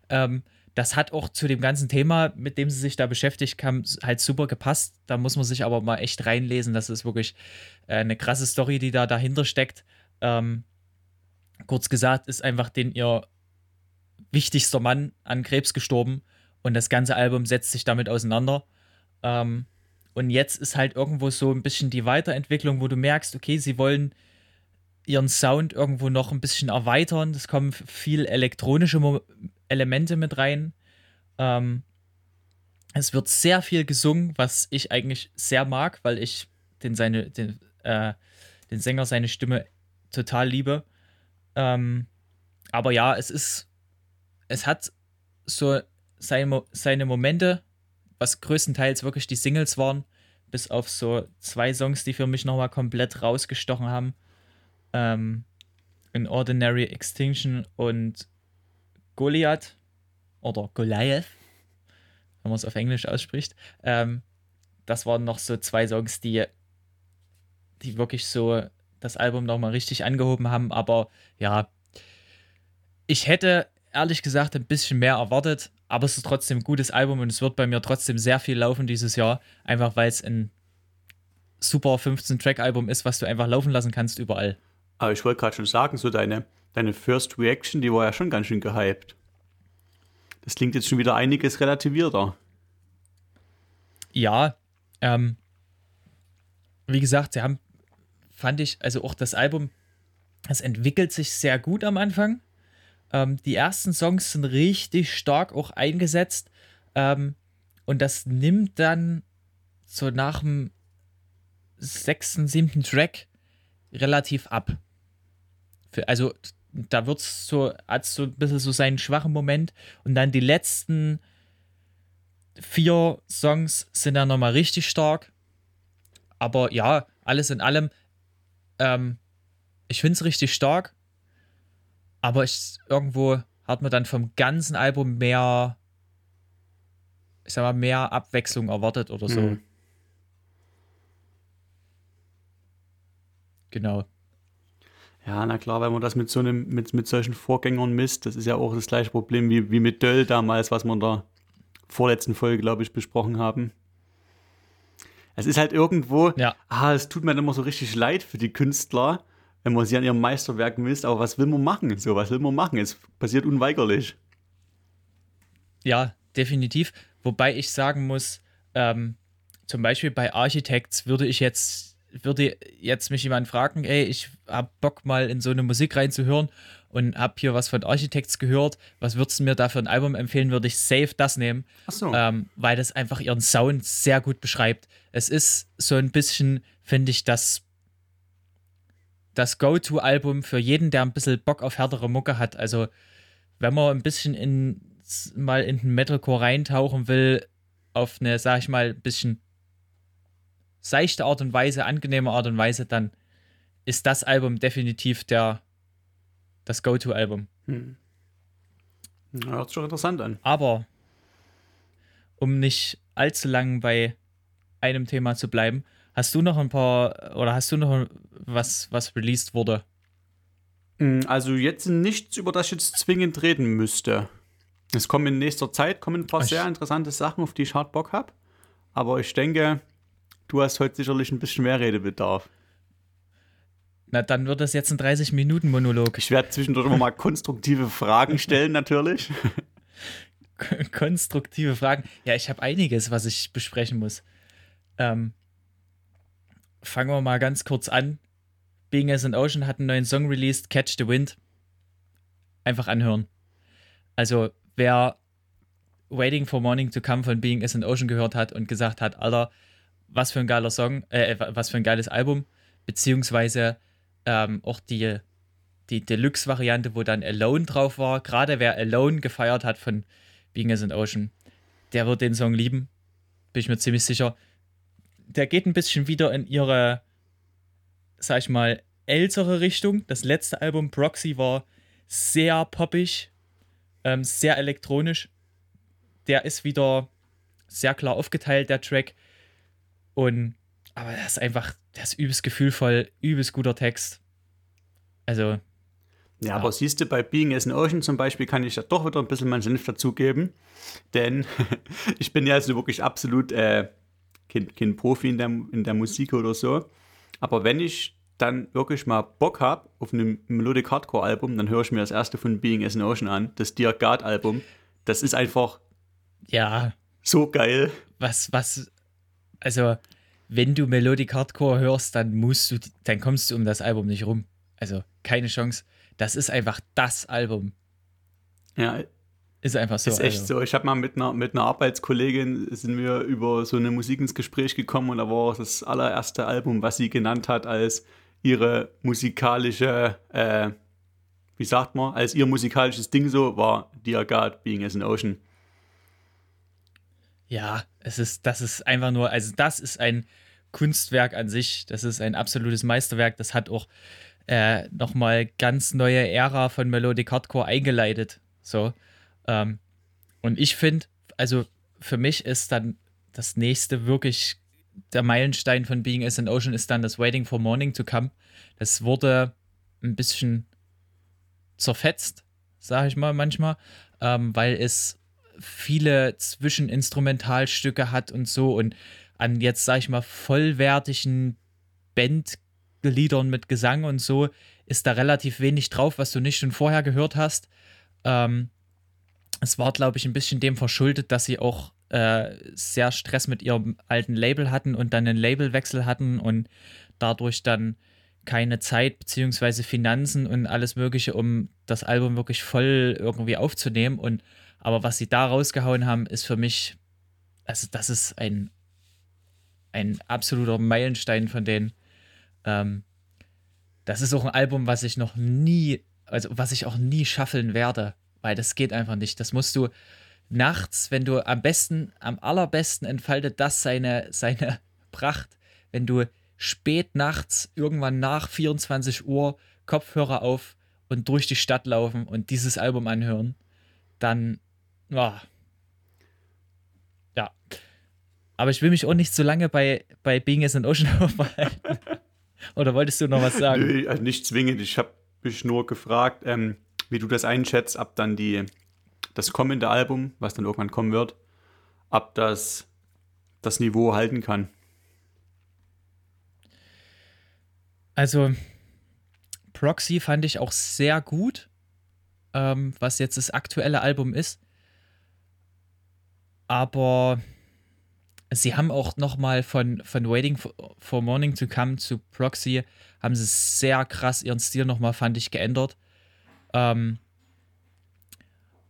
Ähm, das hat auch zu dem ganzen Thema, mit dem sie sich da beschäftigt haben, halt super gepasst. Da muss man sich aber mal echt reinlesen. Das ist wirklich äh, eine krasse Story, die da dahinter steckt. Ähm, kurz gesagt, ist einfach den ihr wichtigster Mann an Krebs gestorben und das ganze Album setzt sich damit auseinander. Ähm, und jetzt ist halt irgendwo so ein bisschen die Weiterentwicklung, wo du merkst, okay, sie wollen ihren Sound irgendwo noch ein bisschen erweitern. Es kommen viel elektronische Mo Elemente mit rein. Ähm, Es wird sehr viel gesungen, was ich eigentlich sehr mag, weil ich den, seine, den, äh, den Sänger, seine Stimme total liebe. Ähm, aber ja, es ist, es hat so seine, seine Momente, was größtenteils wirklich die Singles waren, bis auf so zwei Songs, die für mich nochmal komplett rausgestochen haben. Ähm, in Ordinary Extinction und Goliath oder Goliath, wenn man es auf Englisch ausspricht. Ähm, das waren noch so zwei Songs, die, die wirklich so das Album nochmal richtig angehoben haben. Aber ja, ich hätte ehrlich gesagt ein bisschen mehr erwartet, aber es ist trotzdem ein gutes Album und es wird bei mir trotzdem sehr viel laufen dieses Jahr, einfach weil es ein super 15-Track-Album ist, was du einfach laufen lassen kannst überall. Aber ich wollte gerade schon sagen, so deine, deine First Reaction, die war ja schon ganz schön gehypt. Das klingt jetzt schon wieder einiges relativierter. Ja, ähm, wie gesagt, sie haben, fand ich, also auch das Album, es entwickelt sich sehr gut am Anfang. Ähm, die ersten Songs sind richtig stark auch eingesetzt. Ähm, und das nimmt dann so nach dem sechsten, siebten Track relativ ab. Für, also da wird es so, hat so ein bisschen so seinen schwachen Moment. Und dann die letzten vier Songs sind dann nochmal richtig stark. Aber ja, alles in allem, ähm, ich finde es richtig stark. Aber ich, irgendwo hat man dann vom ganzen Album mehr, ich sag mal, mehr Abwechslung erwartet oder so. Mhm. Genau. Ja, na klar, wenn man das mit so einem, mit, mit solchen Vorgängern misst, das ist ja auch das gleiche Problem wie, wie mit Döll damals, was wir in der vorletzten Folge, glaube ich, besprochen haben. Es ist halt irgendwo, ja. ah, es tut mir immer so richtig leid für die Künstler, wenn man sie an ihrem Meisterwerk misst, aber was will man machen? So, was will man machen? Es passiert unweigerlich. Ja, definitiv. Wobei ich sagen muss, ähm, zum Beispiel bei Architects würde ich jetzt, würde jetzt mich jemand fragen, ey, ich hab Bock mal in so eine Musik reinzuhören und hab hier was von Architects gehört. Was würdest du mir da für ein Album empfehlen? Würde ich safe das nehmen. Ach so. Ähm, weil das einfach ihren Sound sehr gut beschreibt. Es ist so ein bisschen, finde ich, das das Go-To-Album für jeden, der ein bisschen Bock auf härtere Mucke hat. Also, wenn man ein bisschen in, mal in den Metalcore reintauchen will, auf eine, sag ich mal, ein bisschen seichte Art und Weise, angenehme Art und Weise, dann ist das Album definitiv der, das Go-To-Album. Hm. Hört sich schon interessant an. Aber, um nicht allzu lang bei einem Thema zu bleiben, Hast du noch ein paar oder hast du noch was, was released wurde? Hm, also jetzt nichts, über das ich jetzt zwingend reden müsste. Es kommen in nächster Zeit kommen ein paar ich sehr interessante Sachen, auf die ich hart Bock habe. Aber ich denke, du hast heute sicherlich ein bisschen mehr Redebedarf. Na, dann wird das jetzt ein 30-Minuten-Monolog. Ich werde zwischendurch immer mal konstruktive Fragen stellen, natürlich. (laughs) konstruktive Fragen. Ja, ich habe einiges, was ich besprechen muss. Ähm, fangen wir mal ganz kurz an. Being as an Ocean hat einen neuen Song released, Catch the Wind. Einfach anhören. Also, wer Waiting for Morning to Come von Being as an Ocean gehört hat und gesagt hat, Alter, was für ein geiler Song, äh, was für ein geiles Album, beziehungsweise ähm, auch die, die Deluxe-Variante, wo dann Alone drauf war. Gerade wer Alone gefeiert hat von Being as an Ocean, der wird den Song lieben. Bin ich mir ziemlich sicher der geht ein bisschen wieder in ihre, sag ich mal, ältere Richtung. Das letzte Album, Proxy, war sehr poppig, ähm, sehr elektronisch. Der ist wieder sehr klar aufgeteilt, der Track. Und, aber das ist einfach, das ist übelst gefühlvoll, übelst guter Text. Also. Ja, ja. aber siehst du, bei Being as an Ocean zum Beispiel kann ich ja doch wieder ein bisschen meinen Senf dazugeben. Denn (laughs) ich bin ja also wirklich absolut äh, kein, kein Profi in der, in der Musik oder so. Aber wenn ich dann wirklich mal Bock habe auf ein Melodic Hardcore Album, dann höre ich mir das erste von Being as an Ocean an, das Dear God Album. Das ist einfach ja so geil. Was was also wenn du Melodic Hardcore hörst, dann musst du dann kommst du um das Album nicht rum. Also keine Chance. Das ist einfach das Album. Ja, Ist einfach so. Ist echt also. so. Ich habe mal mit einer, mit einer Arbeitskollegin sind wir über so eine Musik ins Gespräch gekommen und da war das allererste Album, was sie genannt hat als ihre musikalische, äh, wie sagt man, als ihr musikalisches Ding so war Dear God, Being as an Ocean. Ja, es ist, das ist einfach nur, also das ist ein Kunstwerk an sich. Das ist ein absolutes Meisterwerk. Das hat auch äh, nochmal ganz neue Ära von Melodic Hardcore eingeleitet. So. Ähm, und ich finde, also für mich ist dann das nächste wirklich der Meilenstein von Being as an Ocean ist dann das Waiting for Morning to Come. Das wurde ein bisschen zerfetzt, sage ich mal manchmal, ähm, weil es viele Zwischeninstrumentalstücke hat und so und an jetzt, sage ich mal, vollwertigen Bandliedern mit Gesang und so ist da relativ wenig drauf, was du nicht schon vorher gehört hast. Ähm, es war, glaube ich, ein bisschen dem verschuldet, dass sie auch äh, sehr Stress mit ihrem alten Label hatten und dann einen Labelwechsel hatten und dadurch dann keine Zeit beziehungsweise Finanzen und alles Mögliche, um das Album wirklich voll irgendwie aufzunehmen. Und aber was sie da rausgehauen haben, ist für mich, also das ist ein, ein absoluter Meilenstein von denen. Ähm, das ist auch ein Album, was ich noch nie, also was ich auch nie schaffeln werde weil das geht einfach nicht. Das musst du nachts, wenn du am besten, am allerbesten entfaltet das seine, seine (laughs) Pracht, wenn du spät nachts, irgendwann nach 24 Uhr, Kopfhörer auf und durch die Stadt laufen und dieses Album anhören, dann, oh, ja. Aber ich will mich auch nicht so lange bei, bei Being as an Ocean (laughs) aufhalten. Oder wolltest du noch was sagen? Nö, also nicht zwingend. Ich habe mich nur gefragt, ähm, wie du das einschätzt, ab dann die, das kommende Album, was dann irgendwann kommen wird, ab das das Niveau halten kann. Also, Proxy fand ich auch sehr gut, ähm, was jetzt das aktuelle Album ist. Aber sie haben auch noch mal von, von Waiting for, for Morning to Come zu Proxy, haben sie sehr krass ihren Stil noch mal, fand ich, geändert. Ähm,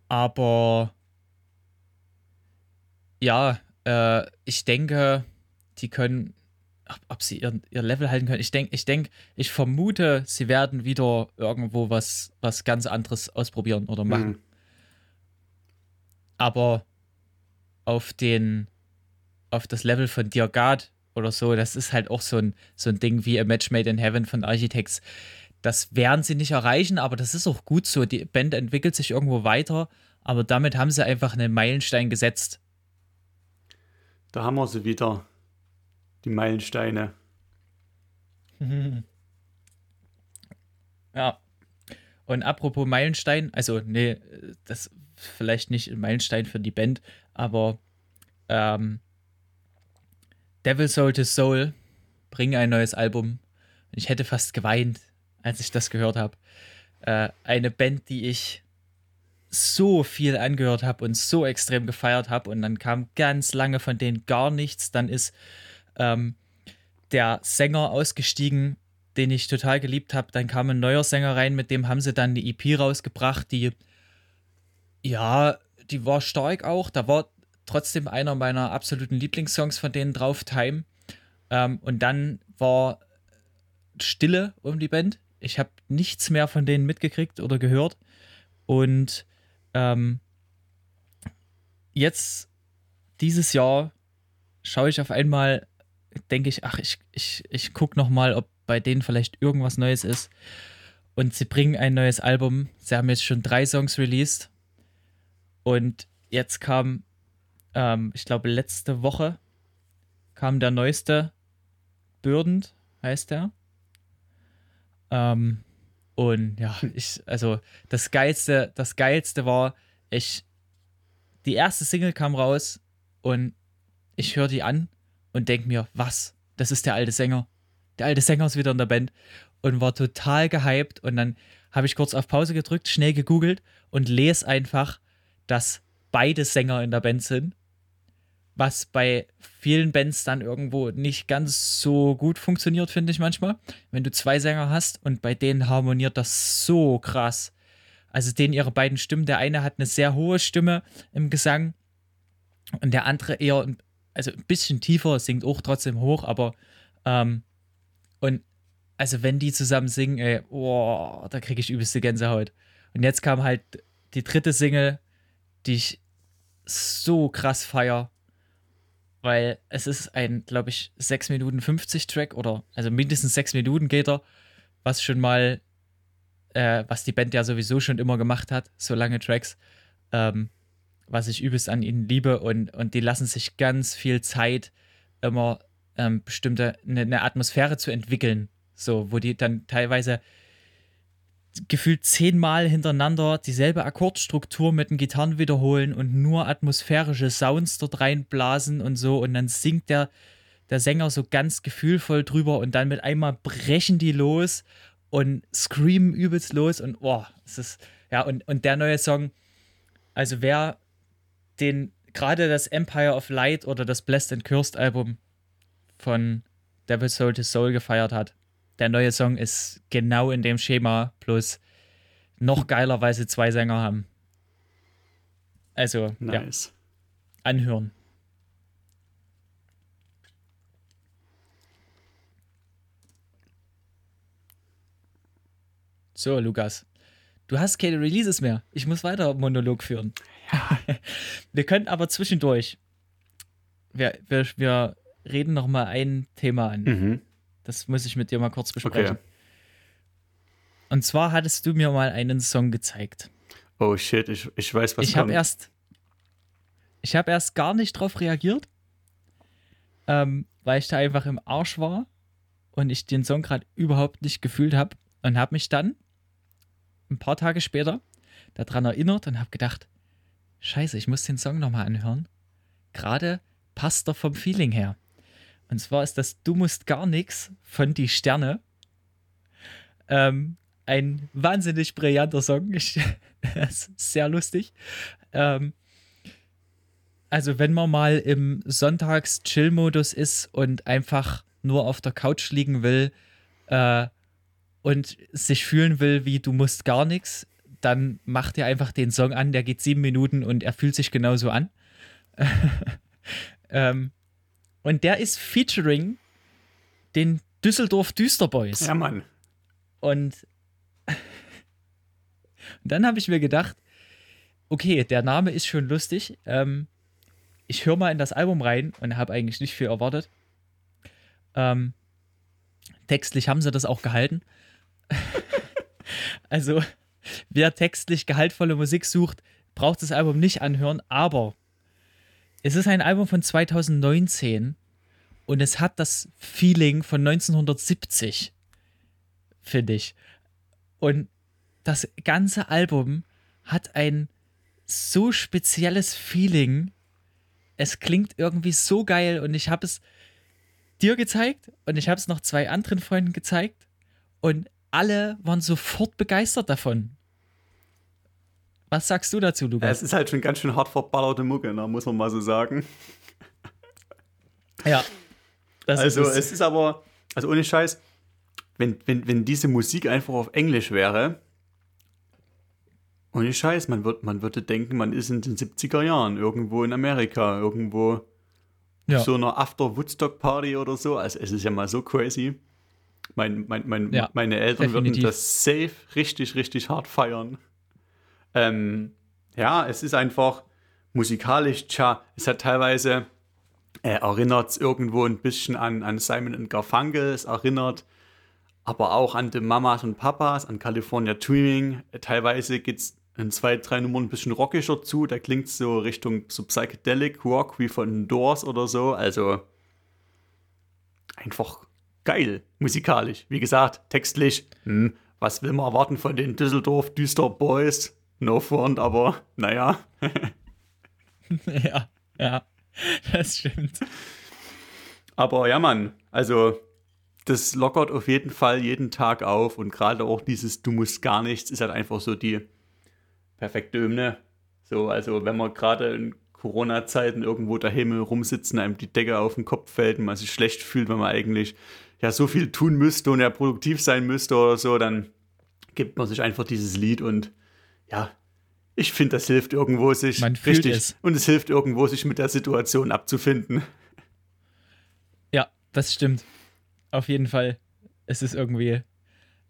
aber ja, äh, ich denke, die können, ob, ob sie ihr, ihr, Level halten können. Ich denke, ich denke, ich vermute, sie werden wieder irgendwo was, was ganz anderes ausprobieren oder machen. Mhm. Aber auf den, auf das Level von Dear God oder so, das ist halt auch so ein, so ein Ding wie A Match Made in Heaven von Architects. Das werden sie nicht erreichen, aber das ist auch gut so. Die Band entwickelt sich irgendwo weiter, aber damit haben sie einfach einen Meilenstein gesetzt. Da haben wir sie wieder, die Meilensteine. (laughs) Ja. Und apropos Meilenstein, also nee, das vielleicht nicht ein Meilenstein für die Band, aber ähm, Devil Soul to Soul bringen ein neues Album. Ich hätte fast geweint, als ich das gehört habe. Äh, eine Band, die ich so viel angehört habe und so extrem gefeiert habe und dann kam ganz lange von denen gar nichts. Dann ist ähm, der Sänger ausgestiegen, den ich total geliebt habe. Dann kam ein neuer Sänger rein, mit dem haben sie dann eine EP rausgebracht, die ja, die war stark auch. Da war trotzdem einer meiner absoluten Lieblingssongs von denen drauf, Time. Ähm, und dann war Stille um die Band. Ich habe nichts mehr von denen mitgekriegt oder gehört. Und ähm, jetzt, dieses Jahr, schaue ich auf einmal, denke ich, ach, ich, ich, ich gucke nochmal, ob bei denen vielleicht irgendwas Neues ist. Und sie bringen ein neues Album. Sie haben jetzt schon drei Songs released. Und jetzt kam, ähm, ich glaube, letzte Woche kam der neueste. Bürdend heißt der. Ähm, und ja, ich, also das Geilste, das Geilste war, ich, die erste Single kam raus und ich höre die an und denke mir, was? Das ist der alte Sänger. Der alte Sänger ist wieder in der Band und war total gehypt. Und dann habe ich kurz auf Pause gedrückt, schnell gegoogelt und lese einfach, dass beide Sänger in der Band sind was bei vielen Bands dann irgendwo nicht ganz so gut funktioniert, finde ich manchmal. Wenn du zwei Sänger hast und bei denen harmoniert das so krass. Also den ihre beiden Stimmen. Der eine hat eine sehr hohe Stimme im Gesang und der andere eher, also ein bisschen tiefer, singt auch trotzdem hoch, aber ähm, und also wenn die zusammen singen, ey, oh, da kriege ich übelste Gänsehaut. Und jetzt kam halt die dritte Single, die ich so krass feier, weil es ist ein, glaube ich, 6 Minuten 50 Track oder also mindestens 6 Minuten geht er, was schon mal, äh, was die Band ja sowieso schon immer gemacht hat, so lange Tracks, ähm, was ich übelst an ihnen liebe und, und die lassen sich ganz viel Zeit, immer ähm, bestimmte, eine, eine Atmosphäre zu entwickeln, so, wo die dann teilweise gefühlt zehnmal hintereinander dieselbe Akkordstruktur mit den Gitarren wiederholen und nur atmosphärische Sounds dort reinblasen und so. Und dann singt der, der Sänger so ganz gefühlvoll drüber und dann mit einmal brechen die los und screamen übelst los und boah, es ist, ja, und, und der neue Song, also wer den, gerade das Empire of Light oder das Blessed and Cursed Album von Devil Soul to Soul gefeiert hat, der neue Song ist genau in dem Schema, plus noch geiler, weil sie zwei Sänger haben. Also, nice. ja. Anhören. So, Lukas. Du hast keine Releases mehr. Ich muss weiter Monolog führen. Ja. (laughs) Wir können aber zwischendurch. Wir, wir, wir reden noch mal ein Thema an. Mhm. Das muss ich mit dir mal kurz besprechen. Okay. Und zwar hattest du mir mal einen Song gezeigt. Oh shit, ich, ich weiß, was ich habe erst Ich habe erst gar nicht drauf reagiert, ähm, weil ich da einfach im Arsch war und ich den Song gerade überhaupt nicht gefühlt habe und habe mich dann ein paar Tage später daran erinnert und habe gedacht, scheiße, ich muss den Song nochmal anhören. Gerade passt er vom Feeling her. Und zwar ist das Du musst gar nichts von Die Sterne. Ähm, ein wahnsinnig brillanter Song. Ich, (laughs) sehr lustig. Ähm, also, wenn man mal im Sonntags-Chill-Modus ist und einfach nur auf der Couch liegen will äh, und sich fühlen will, wie du musst gar nichts, dann macht ihr einfach den Song an, der geht sieben Minuten und er fühlt sich genauso an. (laughs) ähm, und der ist featuring den Düsseldorf Düsterboys. Ja, Mann. Und, (laughs) und dann habe ich mir gedacht, okay, der Name ist schon lustig. Ähm, ich höre mal in das Album rein und habe eigentlich nicht viel erwartet. Ähm, textlich haben sie das auch gehalten. (laughs) also, wer textlich gehaltvolle Musik sucht, braucht das Album nicht anhören, aber es ist ein Album von 2019 und es hat das Feeling von 1970, finde ich. Und das ganze Album hat ein so spezielles Feeling. Es klingt irgendwie so geil und ich habe es dir gezeigt und ich habe es noch zwei anderen Freunden gezeigt und alle waren sofort begeistert davon. Was sagst du dazu, Lukas? Es ist halt schon ganz schön hart verballerte Mucke, ne, muss man mal so sagen. Ja. also ist es ist aber, also ohne Scheiß, wenn, wenn, wenn diese Musik einfach auf Englisch wäre, ohne Scheiß, man, wird, man würde denken, man ist in den 70er Jahren, irgendwo in Amerika, irgendwo ja. so einer After-Woodstock-Party oder so. Also es ist ja mal so crazy. Mein, mein, mein, ja, meine Eltern definitiv. würden das safe richtig, richtig hart feiern. Ähm, ja, es ist einfach musikalisch, tja, es hat teilweise, äh, erinnert es irgendwo ein bisschen an, an Simon Garfunkel, es erinnert aber auch an die Mamas und Papas, an California Dreaming. Äh, teilweise geht es in zwei, drei Nummern ein bisschen rockischer zu, da klingt es so Richtung so Psychedelic Rock wie von Doors oder so, also einfach geil, musikalisch. Wie gesagt, textlich, hm, was will man erwarten von den Düsseldorf Düster Boys? No front, aber naja. (laughs) ja, ja, das stimmt. Aber ja, Mann, also das lockert auf jeden Fall jeden Tag auf und gerade auch dieses Du musst gar nichts ist halt einfach so die perfekte Hymne. So, also wenn man gerade in Corona-Zeiten irgendwo daheim rumsitzen, einem die Decke auf den Kopf fällt und man sich schlecht fühlt, wenn man eigentlich ja so viel tun müsste und ja produktiv sein müsste oder so, dann gibt man sich einfach dieses Lied und ja, ich finde, das hilft irgendwo sich Man fühlt richtig es. und es hilft irgendwo sich mit der Situation abzufinden. Ja, das stimmt. Auf jeden Fall. Es ist irgendwie,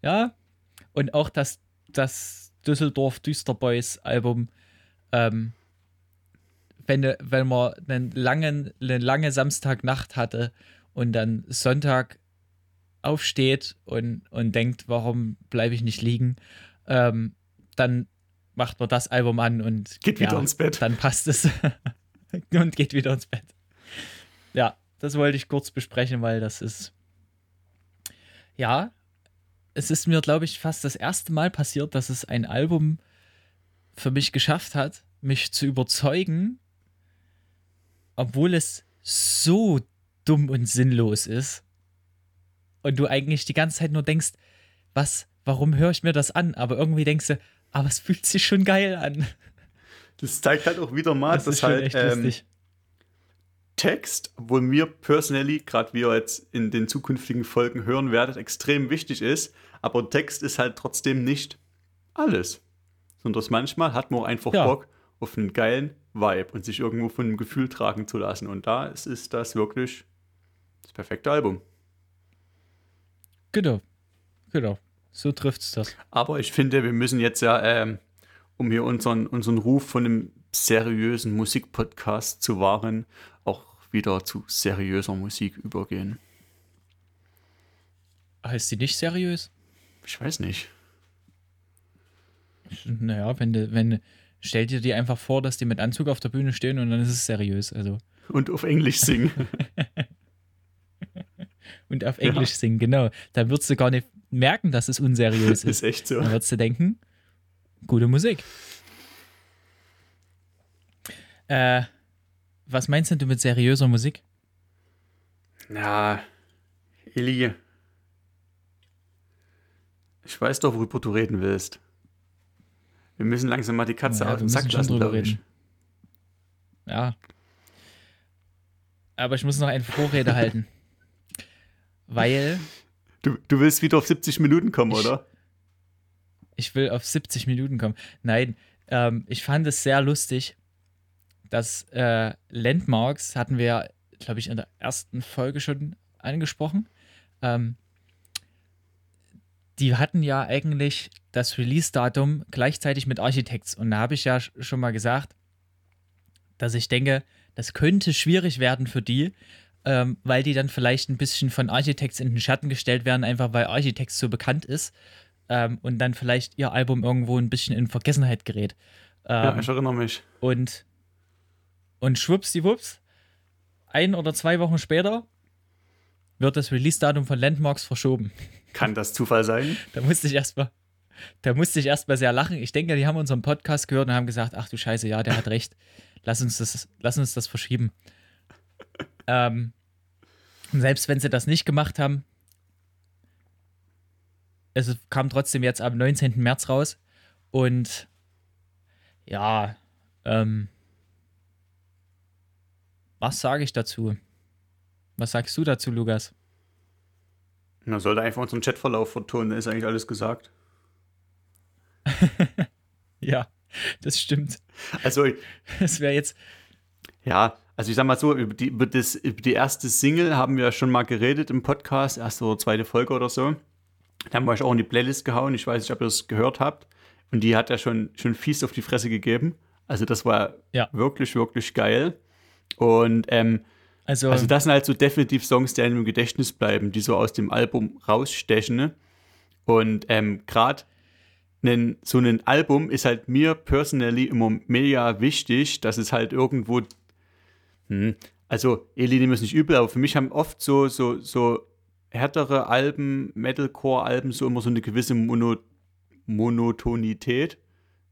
ja. Und auch das, das Düsseldorf Düsterboys Album, ähm, wenn, wenn man einen langen, eine lange Samstagnacht hatte und dann Sonntag aufsteht und, und denkt, warum bleibe ich nicht liegen, ähm, dann macht man das Album an und Geht wieder ins Bett. Dann passt es (laughs) und geht wieder ins Bett. Ja, das wollte ich kurz besprechen, weil das ist ja, es ist mir, glaube ich, fast das erste Mal passiert, dass es ein Album für mich geschafft hat, mich zu überzeugen, obwohl es so dumm und sinnlos ist. Und du eigentlich die ganze Zeit nur denkst, was, warum höre ich mir das an? Aber irgendwie denkst du, aber es fühlt sich schon geil an. Das zeigt halt auch wieder mal, Das dass halt ähm. Text, obwohl mir personally, gerade wie ihr jetzt in den zukünftigen Folgen hören werdet, extrem wichtig ist, aber Text ist halt trotzdem nicht alles. Sondern manchmal hat man auch einfach Ja. Bock auf einen geilen Vibe und sich irgendwo von einem Gefühl tragen zu lassen. Und da ist, ist das wirklich das perfekte Album. Genau. Genau. So trifft's das. Aber ich finde, wir müssen jetzt ja, ähm, um hier unseren, unseren Ruf von einem seriösen Musikpodcast zu wahren, auch wieder zu seriöser Musik übergehen. Heißt die nicht seriös? Ich weiß nicht. Naja, wenn du, wenn, stell dir die einfach vor, dass die mit Anzug auf der Bühne stehen und dann ist es seriös. Also. Und auf Englisch singen. (laughs) Und auf Englisch singen, genau. Dann würdest du gar nicht merken, dass es unseriös (laughs) ist. ist echt so. Dann würdest du denken, gute Musik. Äh, was meinst denn du mit seriöser Musik? Na, Eli. Ich weiß doch, worüber du reden willst. Wir müssen langsam mal die Katze Ja, aus dem Sack lassen, glaube ich. reden. Ja. Aber ich muss noch eine Vorrede halten. (laughs) Weil Du, du willst wieder auf 70 Minuten kommen, Ich- oder? ich will auf 70 Minuten kommen. Nein, ähm, ich fand es sehr lustig, dass äh, Landmarks hatten wir, glaube ich, in der ersten Folge schon angesprochen. Ähm, die hatten ja eigentlich das Release-Datum gleichzeitig mit Architects. Und da habe ich ja sch- schon mal gesagt, dass ich denke, das könnte schwierig werden für die, ähm, weil die dann vielleicht ein bisschen von Architects in den Schatten gestellt werden, einfach weil Architects so bekannt ist ähm, und dann vielleicht ihr Album irgendwo ein bisschen in Vergessenheit gerät. Ja, Ähm, ich erinnere mich. und, und schwuppsdiwupps, ein oder zwei Wochen später wird das Release-Datum von Landmarks verschoben. Kann das Zufall sein? (laughs) Da musste ich erstmal, da musste ich erstmal sehr lachen. Ich denke, die haben unseren Podcast gehört und haben gesagt, ach du Scheiße, ja, der hat recht. Lass uns das, lass uns das verschieben. Ähm, selbst wenn sie das nicht gemacht haben, es kam trotzdem jetzt am 19. März raus. Und ja, ähm, was sage ich dazu? Was sagst du dazu, Lukas? Na, sollte einfach unseren Chatverlauf vertonen, dann ist eigentlich alles gesagt. (laughs) Ja, das stimmt. Also, Das wäre jetzt, ja, also ich sag mal so, über die, über, das, über die erste Single haben wir ja schon mal geredet im Podcast, erste oder zweite Folge oder so. Da haben wir euch auch in die Playlist gehauen. Ich weiß nicht, ob ihr es gehört habt. Und die hat ja schon, schon fies auf die Fresse gegeben. Also das war Ja. wirklich, wirklich geil. Und ähm, also, Also das sind halt so definitiv Songs, die einem im Gedächtnis bleiben, die so aus dem Album rausstechen. ne? Und ähm, gerade so ein Album ist halt mir personally immer mega wichtig, dass es halt irgendwo, hm, also Eli, nehmen es nicht übel, aber für mich haben oft so, so, so härtere Alben, Metalcore-Alben so immer so eine gewisse Mono Monotonität.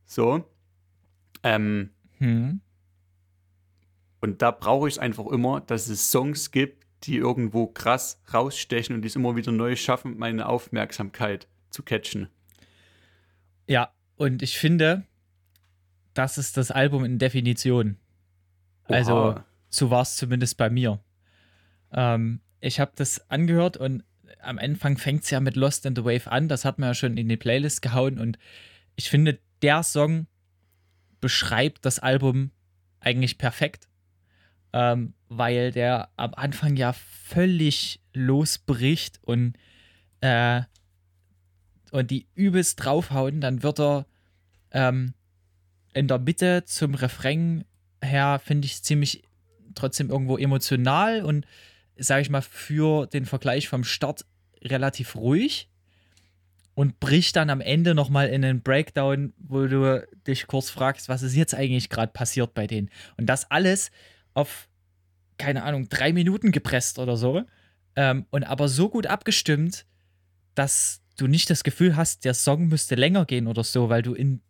So. Ähm, hm, und da brauche ich es einfach immer, dass es Songs gibt, die irgendwo krass rausstechen und die es immer wieder neu schaffen, meine Aufmerksamkeit zu catchen. ja, und ich finde, das ist das Album in Definition. Also, Oha. So war es zumindest bei mir. Ähm, ich habe das angehört und am Anfang fängt es ja mit Lost in the Wave an. Das hat man ja schon in die Playlist gehauen und ich finde, der Song beschreibt das Album eigentlich perfekt, ähm, weil der am Anfang ja völlig losbricht und, äh, und die übelst draufhauen. Dann wird er ähm, in der Mitte zum Refrain her, finde ich, ziemlich trotzdem irgendwo emotional und, sage ich mal, für den Vergleich vom Start relativ ruhig und bricht dann am Ende nochmal in einen Breakdown, wo du dich kurz fragst, was ist jetzt eigentlich gerade passiert bei denen. Und das alles auf, keine Ahnung, drei Minuten gepresst oder so. Ähm, und aber so gut abgestimmt, dass du nicht das Gefühl hast, der Song müsste länger gehen oder so, weil du in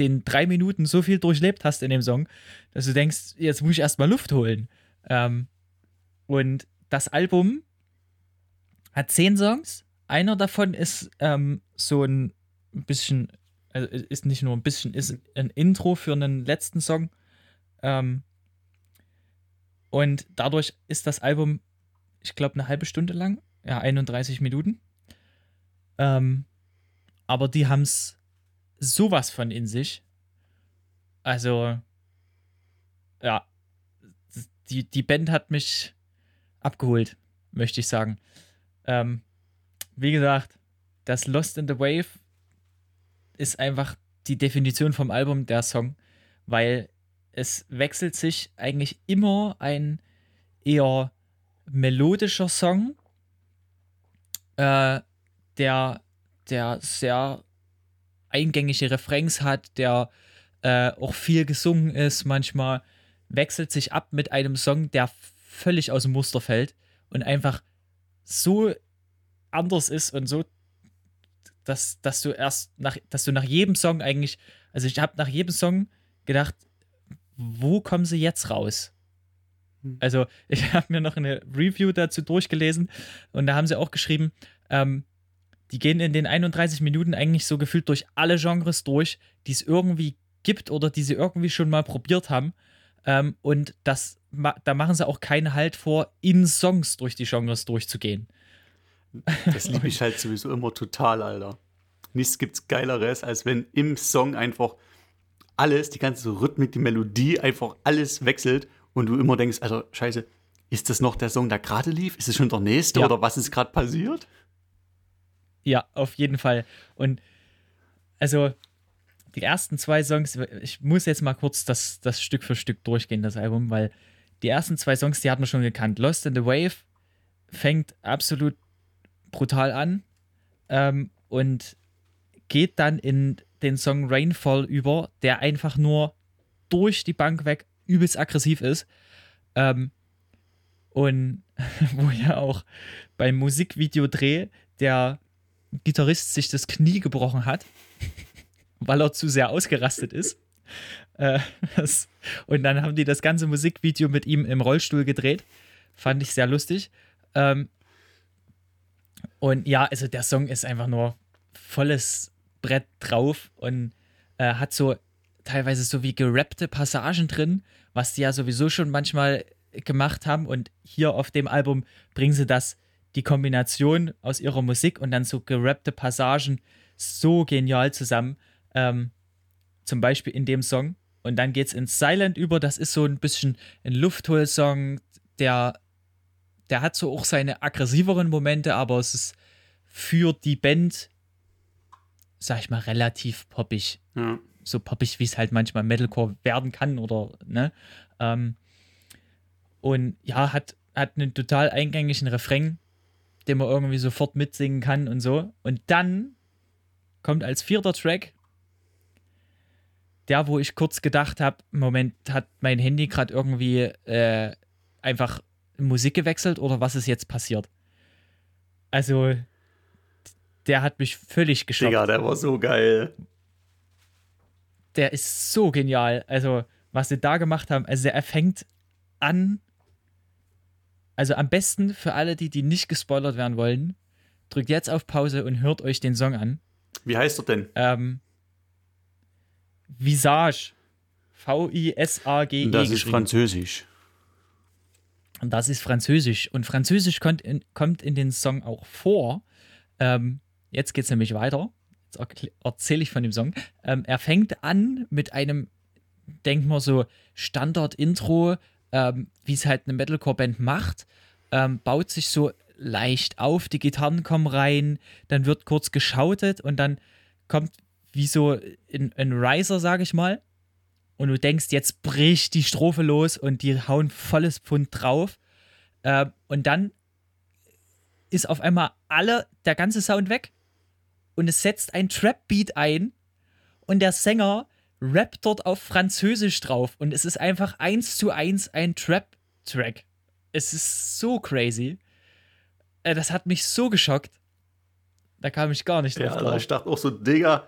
den drei Minuten so viel durchlebt hast in dem Song, dass du denkst, jetzt muss ich erstmal Luft holen. Ähm, und das Album hat zehn Songs. Einer davon ist ähm, so ein bisschen, also ist nicht nur ein bisschen, ist ein Intro für einen letzten Song. Ähm, und dadurch ist das Album, ich glaube, eine halbe Stunde lang. Ja, 31 Minuten. Ähm, aber die haben es sowas von in sich. Also, ja, die, die Band hat mich abgeholt, möchte ich sagen. Ähm, wie gesagt, das Lost in the Wave ist einfach die Definition vom Album, der Song, weil es wechselt sich eigentlich immer ein eher melodischer Song, äh, der, der sehr eingängige Refrains hat, der äh, auch viel gesungen ist, manchmal wechselt sich ab mit einem Song, der völlig aus dem Muster fällt und einfach so anders ist und so, dass, dass du erst nach, dass du nach jedem Song eigentlich, also ich habe nach jedem Song gedacht, wo kommen sie jetzt raus? Hm. Also, ich (laughs) habe mir noch eine Review dazu durchgelesen und da haben sie auch geschrieben, ähm, die gehen in den 31 Minuten eigentlich so gefühlt durch alle Genres durch, die es irgendwie gibt oder die sie irgendwie schon mal probiert haben. Ähm, und das, da machen sie auch keinen Halt vor, in Songs durch die Genres durchzugehen. Das liebe ich halt sowieso immer total, Alter. Nichts gibt's Geileres, als wenn im Song einfach alles, die ganze Rhythmik, die Melodie, einfach alles wechselt und du immer denkst, also scheiße, ist das noch der Song, der gerade lief? Ist es schon der nächste ja. oder was ist gerade passiert? Ja, auf jeden Fall. Und also die ersten zwei Songs, ich muss jetzt mal kurz das, das Stück für Stück durchgehen, das Album, weil die ersten zwei Songs, die hat man schon gekannt. Lost in the Wave fängt absolut brutal an ähm, und geht dann in den Song Rainfall über, der einfach nur durch die Bank weg übelst aggressiv ist. Ähm, und (laughs) wo ja auch beim Musikvideodreh der Gitarrist sich das Knie gebrochen hat, (laughs) weil er zu sehr ausgerastet ist. Äh, das, und dann haben die das ganze Musikvideo mit ihm im Rollstuhl gedreht. Fand ich sehr lustig. Ähm, und ja, also der Song ist einfach nur volles Brett drauf und äh, hat so teilweise so wie gerappte Passagen drin, was die ja sowieso schon manchmal gemacht haben. Und hier auf dem Album bringen sie das, die Kombination aus ihrer Musik und dann so gerappte Passagen so genial zusammen. Ähm, zum Beispiel in dem Song. Und dann geht es ins Silent über. Das ist so ein bisschen ein Lufthol-Song, der, der hat so auch seine aggressiveren Momente, aber es ist für die Band, sag ich mal, relativ poppig. Ja. So poppig, wie es halt manchmal Metalcore werden kann oder, ne? Ähm, und ja, hat, hat einen total eingängigen Refrain, den man irgendwie sofort mitsingen kann und so. Und dann kommt als vierter Track der, wo ich kurz gedacht habe, Moment, hat mein Handy gerade irgendwie äh, einfach Musik gewechselt oder was ist jetzt passiert? Also, der hat mich völlig geschockt. Digga, der war so geil. Der ist so genial. Also, was sie da gemacht haben, also er fängt an. Also am besten für alle, die, die nicht gespoilert werden wollen, drückt jetzt auf Pause und hört euch den Song an. Wie heißt er denn? Ähm, Visage. V-I-S-A-G-E. Das ist Französisch. Und das ist Französisch. Und Französisch kommt in, kommt in den Song auch vor. Ähm, jetzt geht es nämlich weiter. jetzt erzähle ich von dem Song. Ähm, er fängt an mit einem, denk mal so, Standard-Intro, ähm, wie es halt eine Metalcore-Band macht, ähm, baut sich so leicht auf, die Gitarren kommen rein, dann wird kurz geschautet und dann kommt wie so ein, ein Riser, sag ich mal. Und du denkst, jetzt bricht die Strophe los und die hauen volles Pfund drauf. Äh, und dann ist auf einmal alle, der ganze Sound weg und es setzt ein Trap-Beat ein und der Sänger rappt dort auf Französisch drauf und es ist einfach eins zu eins ein Trap-Track. Es ist so crazy. Äh, das hat mich so geschockt. Da kam ich gar nicht drauf. Ja, Alter, ich dachte auch so, Digga,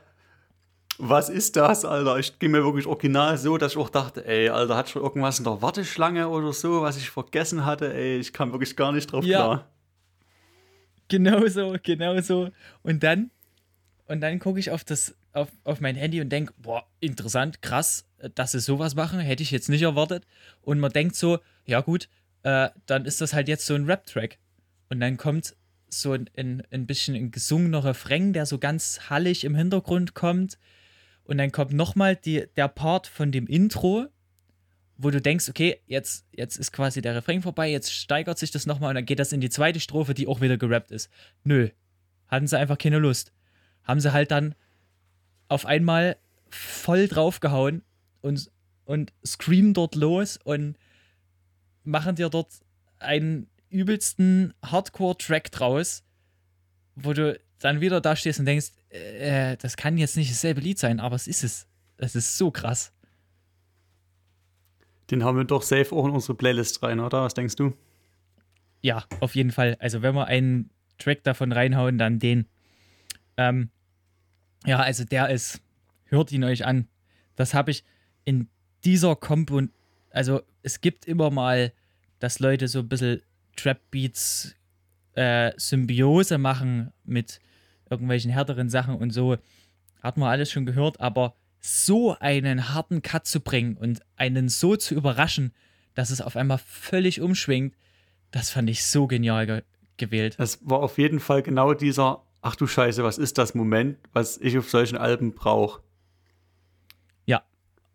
was ist das, Alter? Ich ging mir wirklich original so, dass ich auch dachte, ey, Alter, hat schon irgendwas in der Warteschlange oder so, was ich vergessen hatte, ey, ich kam wirklich gar nicht drauf ja. klar. Genau so, genau so. Und dann, und dann gucke ich auf das, auf, auf mein Handy und denke, boah, interessant, krass, dass sie sowas machen, hätte ich jetzt nicht erwartet. Und man denkt so, ja gut, äh, dann ist das halt jetzt so ein Rap-Track. Und dann kommt so ein, ein, ein bisschen ein gesungener Refrain, der so ganz hallig im Hintergrund kommt. Und dann kommt nochmal der Part von dem Intro, wo du denkst, okay, jetzt, jetzt ist quasi der Refrain vorbei, jetzt steigert sich das nochmal und dann geht das in die zweite Strophe, die auch wieder gerappt ist. Nö, hatten sie einfach keine Lust. Haben sie halt dann auf einmal voll draufgehauen und, und screamen dort los und machen dir dort einen übelsten Hardcore-Track draus, wo du dann wieder da stehst und denkst, äh, das kann jetzt nicht dasselbe Lied sein, aber es ist es. Es ist so krass. Den haben wir doch safe auch in unsere Playlist rein, oder? Was denkst du? Ja, auf jeden Fall. Also, wenn wir einen Track davon reinhauen, dann den. Ähm, ja, also der ist, hört ihn euch an. Das habe ich in dieser Kompo, also es gibt immer mal, dass Leute so ein bisschen Trap-Beats äh, Symbiose machen mit irgendwelchen härteren Sachen und so. Hat man alles schon gehört, aber so einen harten Cut zu bringen und einen so zu überraschen, dass es auf einmal völlig umschwingt, das fand ich so genial ge gewählt. Das war auf jeden Fall genau dieser, ach du Scheiße, was ist das Moment, was ich auf solchen Alben brauche. Ja,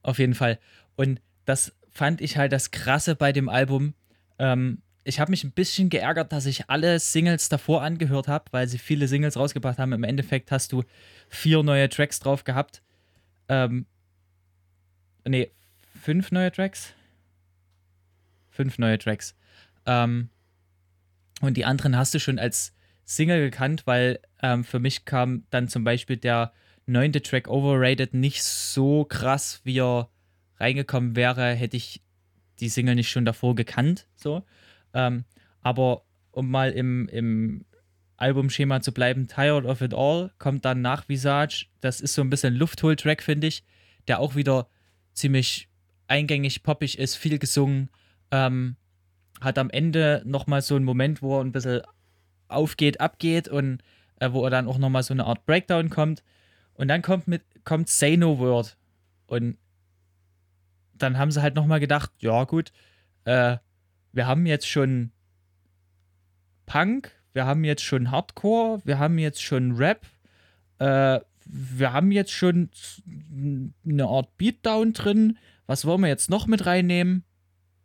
auf jeden Fall. Und das fand ich halt das Krasse bei dem Album. Ähm, ich habe mich ein bisschen geärgert, dass ich alle Singles davor angehört habe, weil sie viele Singles rausgebracht haben. Im Endeffekt hast du vier neue Tracks drauf gehabt. Ähm, nee, fünf neue Tracks? Fünf neue Tracks. Ähm, und die anderen hast du schon als Single gekannt, weil ähm, für mich kam dann zum Beispiel der neunte Track Overrated nicht so krass, wie er reingekommen wäre, hätte ich die Single nicht schon davor gekannt. So. Ähm, aber um mal im, im Albumschema zu bleiben, Tired of It All kommt dann nach Visage. Das ist so ein bisschen Lufthol-Track, finde ich, der auch wieder ziemlich eingängig, poppig ist, viel gesungen. Ähm, hat am Ende nochmal so einen Moment, wo er ein bisschen aufgeht, abgeht und äh, wo er dann auch nochmal so eine Art Breakdown kommt. Und dann kommt mit kommt Say No Word. Und dann haben sie halt nochmal gedacht, ja gut, äh, wir haben jetzt schon Punk, wir haben jetzt schon Hardcore, wir haben jetzt schon Rap, äh, wir haben jetzt schon eine Art Beatdown drin. Was wollen wir jetzt noch mit reinnehmen?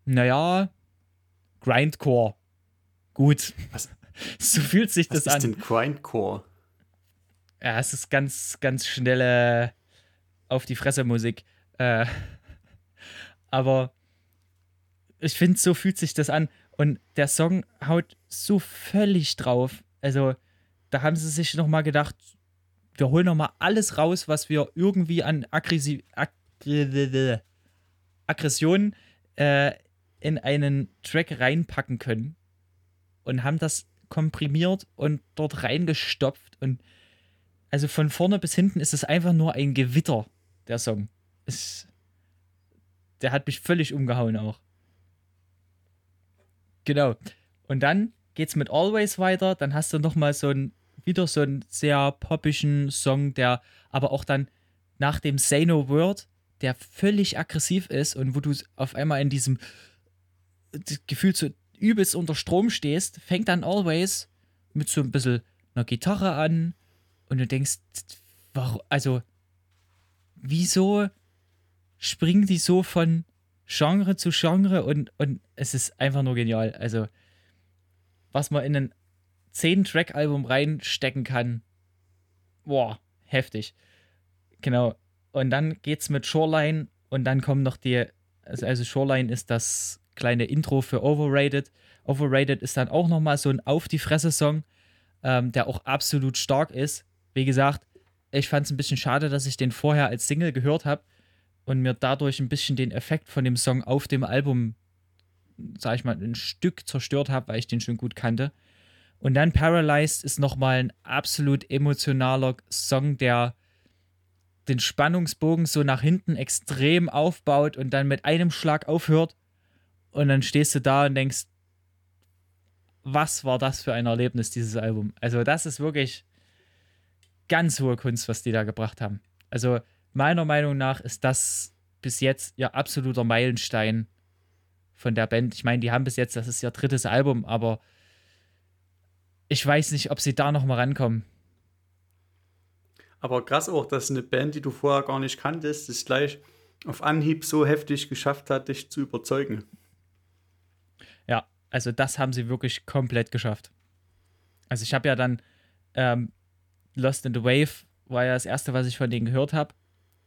Naja, Grindcore. Gut. Was? (laughs) So fühlt sich das an. Was ist denn Grindcore? Ja, es ist ganz, ganz schnelle auf die Fresse Musik. Äh, (laughs) aber ich finde, so fühlt sich das an. Und der Song haut so völlig drauf. Also, da haben sie sich nochmal gedacht, wir holen nochmal alles raus, was wir irgendwie an Aggressi Ag Aggression äh, in einen Track reinpacken können. Und haben das komprimiert und dort reingestopft. Und also von vorne bis hinten ist es einfach nur ein Gewitter, der Song. Es, der hat mich völlig umgehauen auch. Genau. Und dann geht's mit Always weiter. Dann hast du nochmal so ein, wieder so einen sehr poppischen Song, der aber auch dann nach dem Say No Word, der völlig aggressiv ist und wo du auf einmal in diesem Gefühl so übelst unter Strom stehst, fängt dann Always mit so ein bisschen einer Gitarre an und du denkst, warum, also, wieso springen die so von Genre zu Genre und, und es ist einfach nur genial. Also, was man in ein 10-Track-Album reinstecken kann, boah, heftig. Genau. Und dann geht's mit Shoreline und dann kommen noch die, also, also Shoreline ist das kleine Intro für Overrated. Overrated ist dann auch nochmal so ein Auf die Fresse-Song, ähm, der auch absolut stark ist. Wie gesagt, ich fand es ein bisschen schade, dass ich den vorher als Single gehört habe und mir dadurch ein bisschen den Effekt von dem Song auf dem Album, sag ich mal, ein Stück zerstört habe, weil ich den schon gut kannte. Und dann Paralyzed ist nochmal ein absolut emotionaler Song, der den Spannungsbogen so nach hinten extrem aufbaut und dann mit einem Schlag aufhört. Und dann stehst du da und denkst, was war das für ein Erlebnis, dieses Album? Also, das ist wirklich ganz hohe Kunst, was die da gebracht haben. Also, meiner Meinung nach ist das bis jetzt ihr absoluter Meilenstein von der Band. Ich meine, die haben bis jetzt, das ist ihr drittes Album, aber ich weiß nicht, ob sie da noch mal rankommen. Aber krass auch, dass eine Band, die du vorher gar nicht kanntest, es gleich auf Anhieb so heftig geschafft hat, dich zu überzeugen. Also das haben sie wirklich komplett geschafft. Also ich habe ja dann ähm, Lost in the Wave war ja das erste, was ich von denen gehört habe,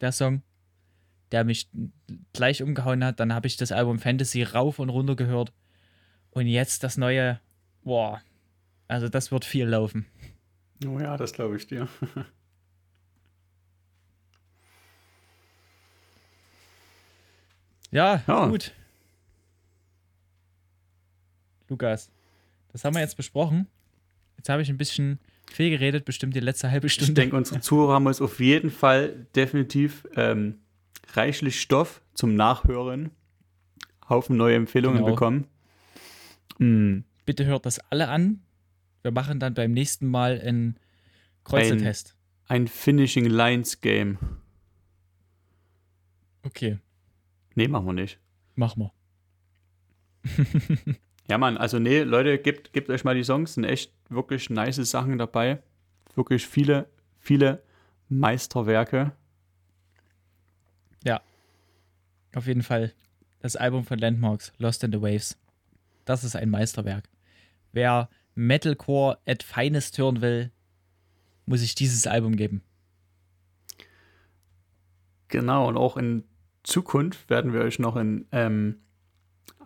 der Song, der mich gleich umgehauen hat. Dann habe ich das Album Fantasy rauf und runter gehört. Und jetzt das neue, boah, also das wird viel laufen. Oh ja, das glaube ich dir. (laughs) ja, ja, gut. Lukas, das haben wir jetzt besprochen. Jetzt habe ich ein bisschen viel geredet, bestimmt die letzte halbe Stunde. Ich denke, unsere Zuhörer haben uns auf jeden Fall definitiv ähm, reichlich Stoff zum Nachhören. Haufen neue Empfehlungen genau. bekommen. Mhm. Bitte hört das alle an. Wir machen dann beim nächsten Mal einen Kreuzetest. Ein, ein Finishing Lines Game. Okay. Nee, machen wir nicht. Machen wir. (laughs) Ja, Mann, also nee, Leute, gebt, gebt euch mal die Songs, sind echt wirklich nice Sachen dabei. Wirklich viele, viele Meisterwerke. Ja, auf jeden Fall. Das Album von Landmarks, Lost in the Waves. Das ist ein Meisterwerk. Wer Metalcore at Finest hören will, muss ich dieses Album geben. Genau, und auch in Zukunft werden wir euch noch in ähm,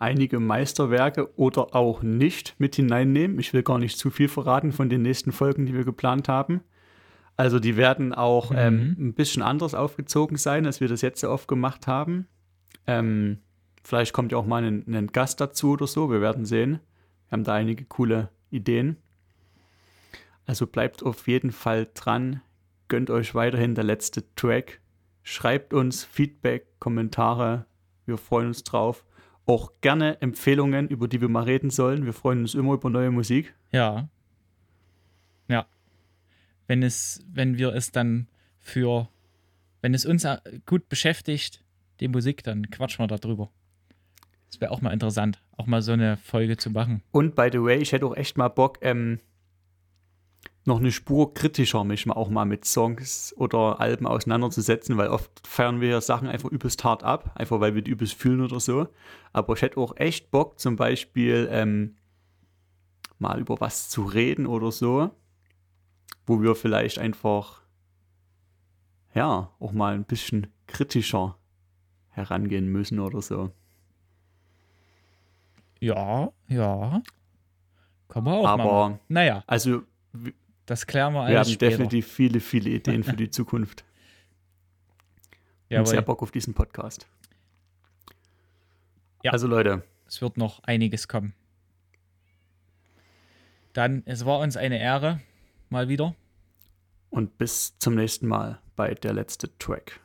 einige Meisterwerke oder auch nicht mit hineinnehmen. Ich will gar nicht zu viel verraten von den nächsten Folgen, die wir geplant haben. Also die werden auch mhm. ähm, ein bisschen anders aufgezogen sein, als wir das jetzt so oft gemacht haben. Ähm, vielleicht kommt ja auch mal ein, ein, Gast dazu oder so, wir werden sehen. Wir haben da einige coole Ideen. Also bleibt auf jeden Fall dran, gönnt euch weiterhin der letzte Track, schreibt uns Feedback, Kommentare, wir freuen uns drauf auch gerne Empfehlungen, über die wir mal reden sollen. Wir freuen uns immer über neue Musik. Ja. Ja. Wenn es, wenn wir es dann für, wenn es uns gut beschäftigt, die Musik, dann quatschen wir darüber. Das wäre auch mal interessant, auch mal so eine Folge zu machen. Und by the way, ich hätte auch echt mal Bock, ähm, noch eine Spur kritischer mich mal auch mal mit Songs oder Alben auseinanderzusetzen, weil oft feiern wir Sachen einfach übelst hart ab, einfach weil wir die übelst fühlen oder so. Aber ich hätte auch echt Bock, zum Beispiel ähm, mal über was zu reden oder so, wo wir vielleicht einfach, ja, auch mal ein bisschen kritischer herangehen müssen oder so. Ja, ja. Kann man auch Aber, mal. Naja. Also, das klären wir alles Wir haben später. definitiv viele, viele Ideen für die (laughs) Zukunft. Habe sehr Bock auf diesen Podcast. Ja. Also Leute. Es wird noch einiges kommen. Dann, es war uns eine Ehre, mal wieder. Und bis zum nächsten Mal bei Der letzte Track.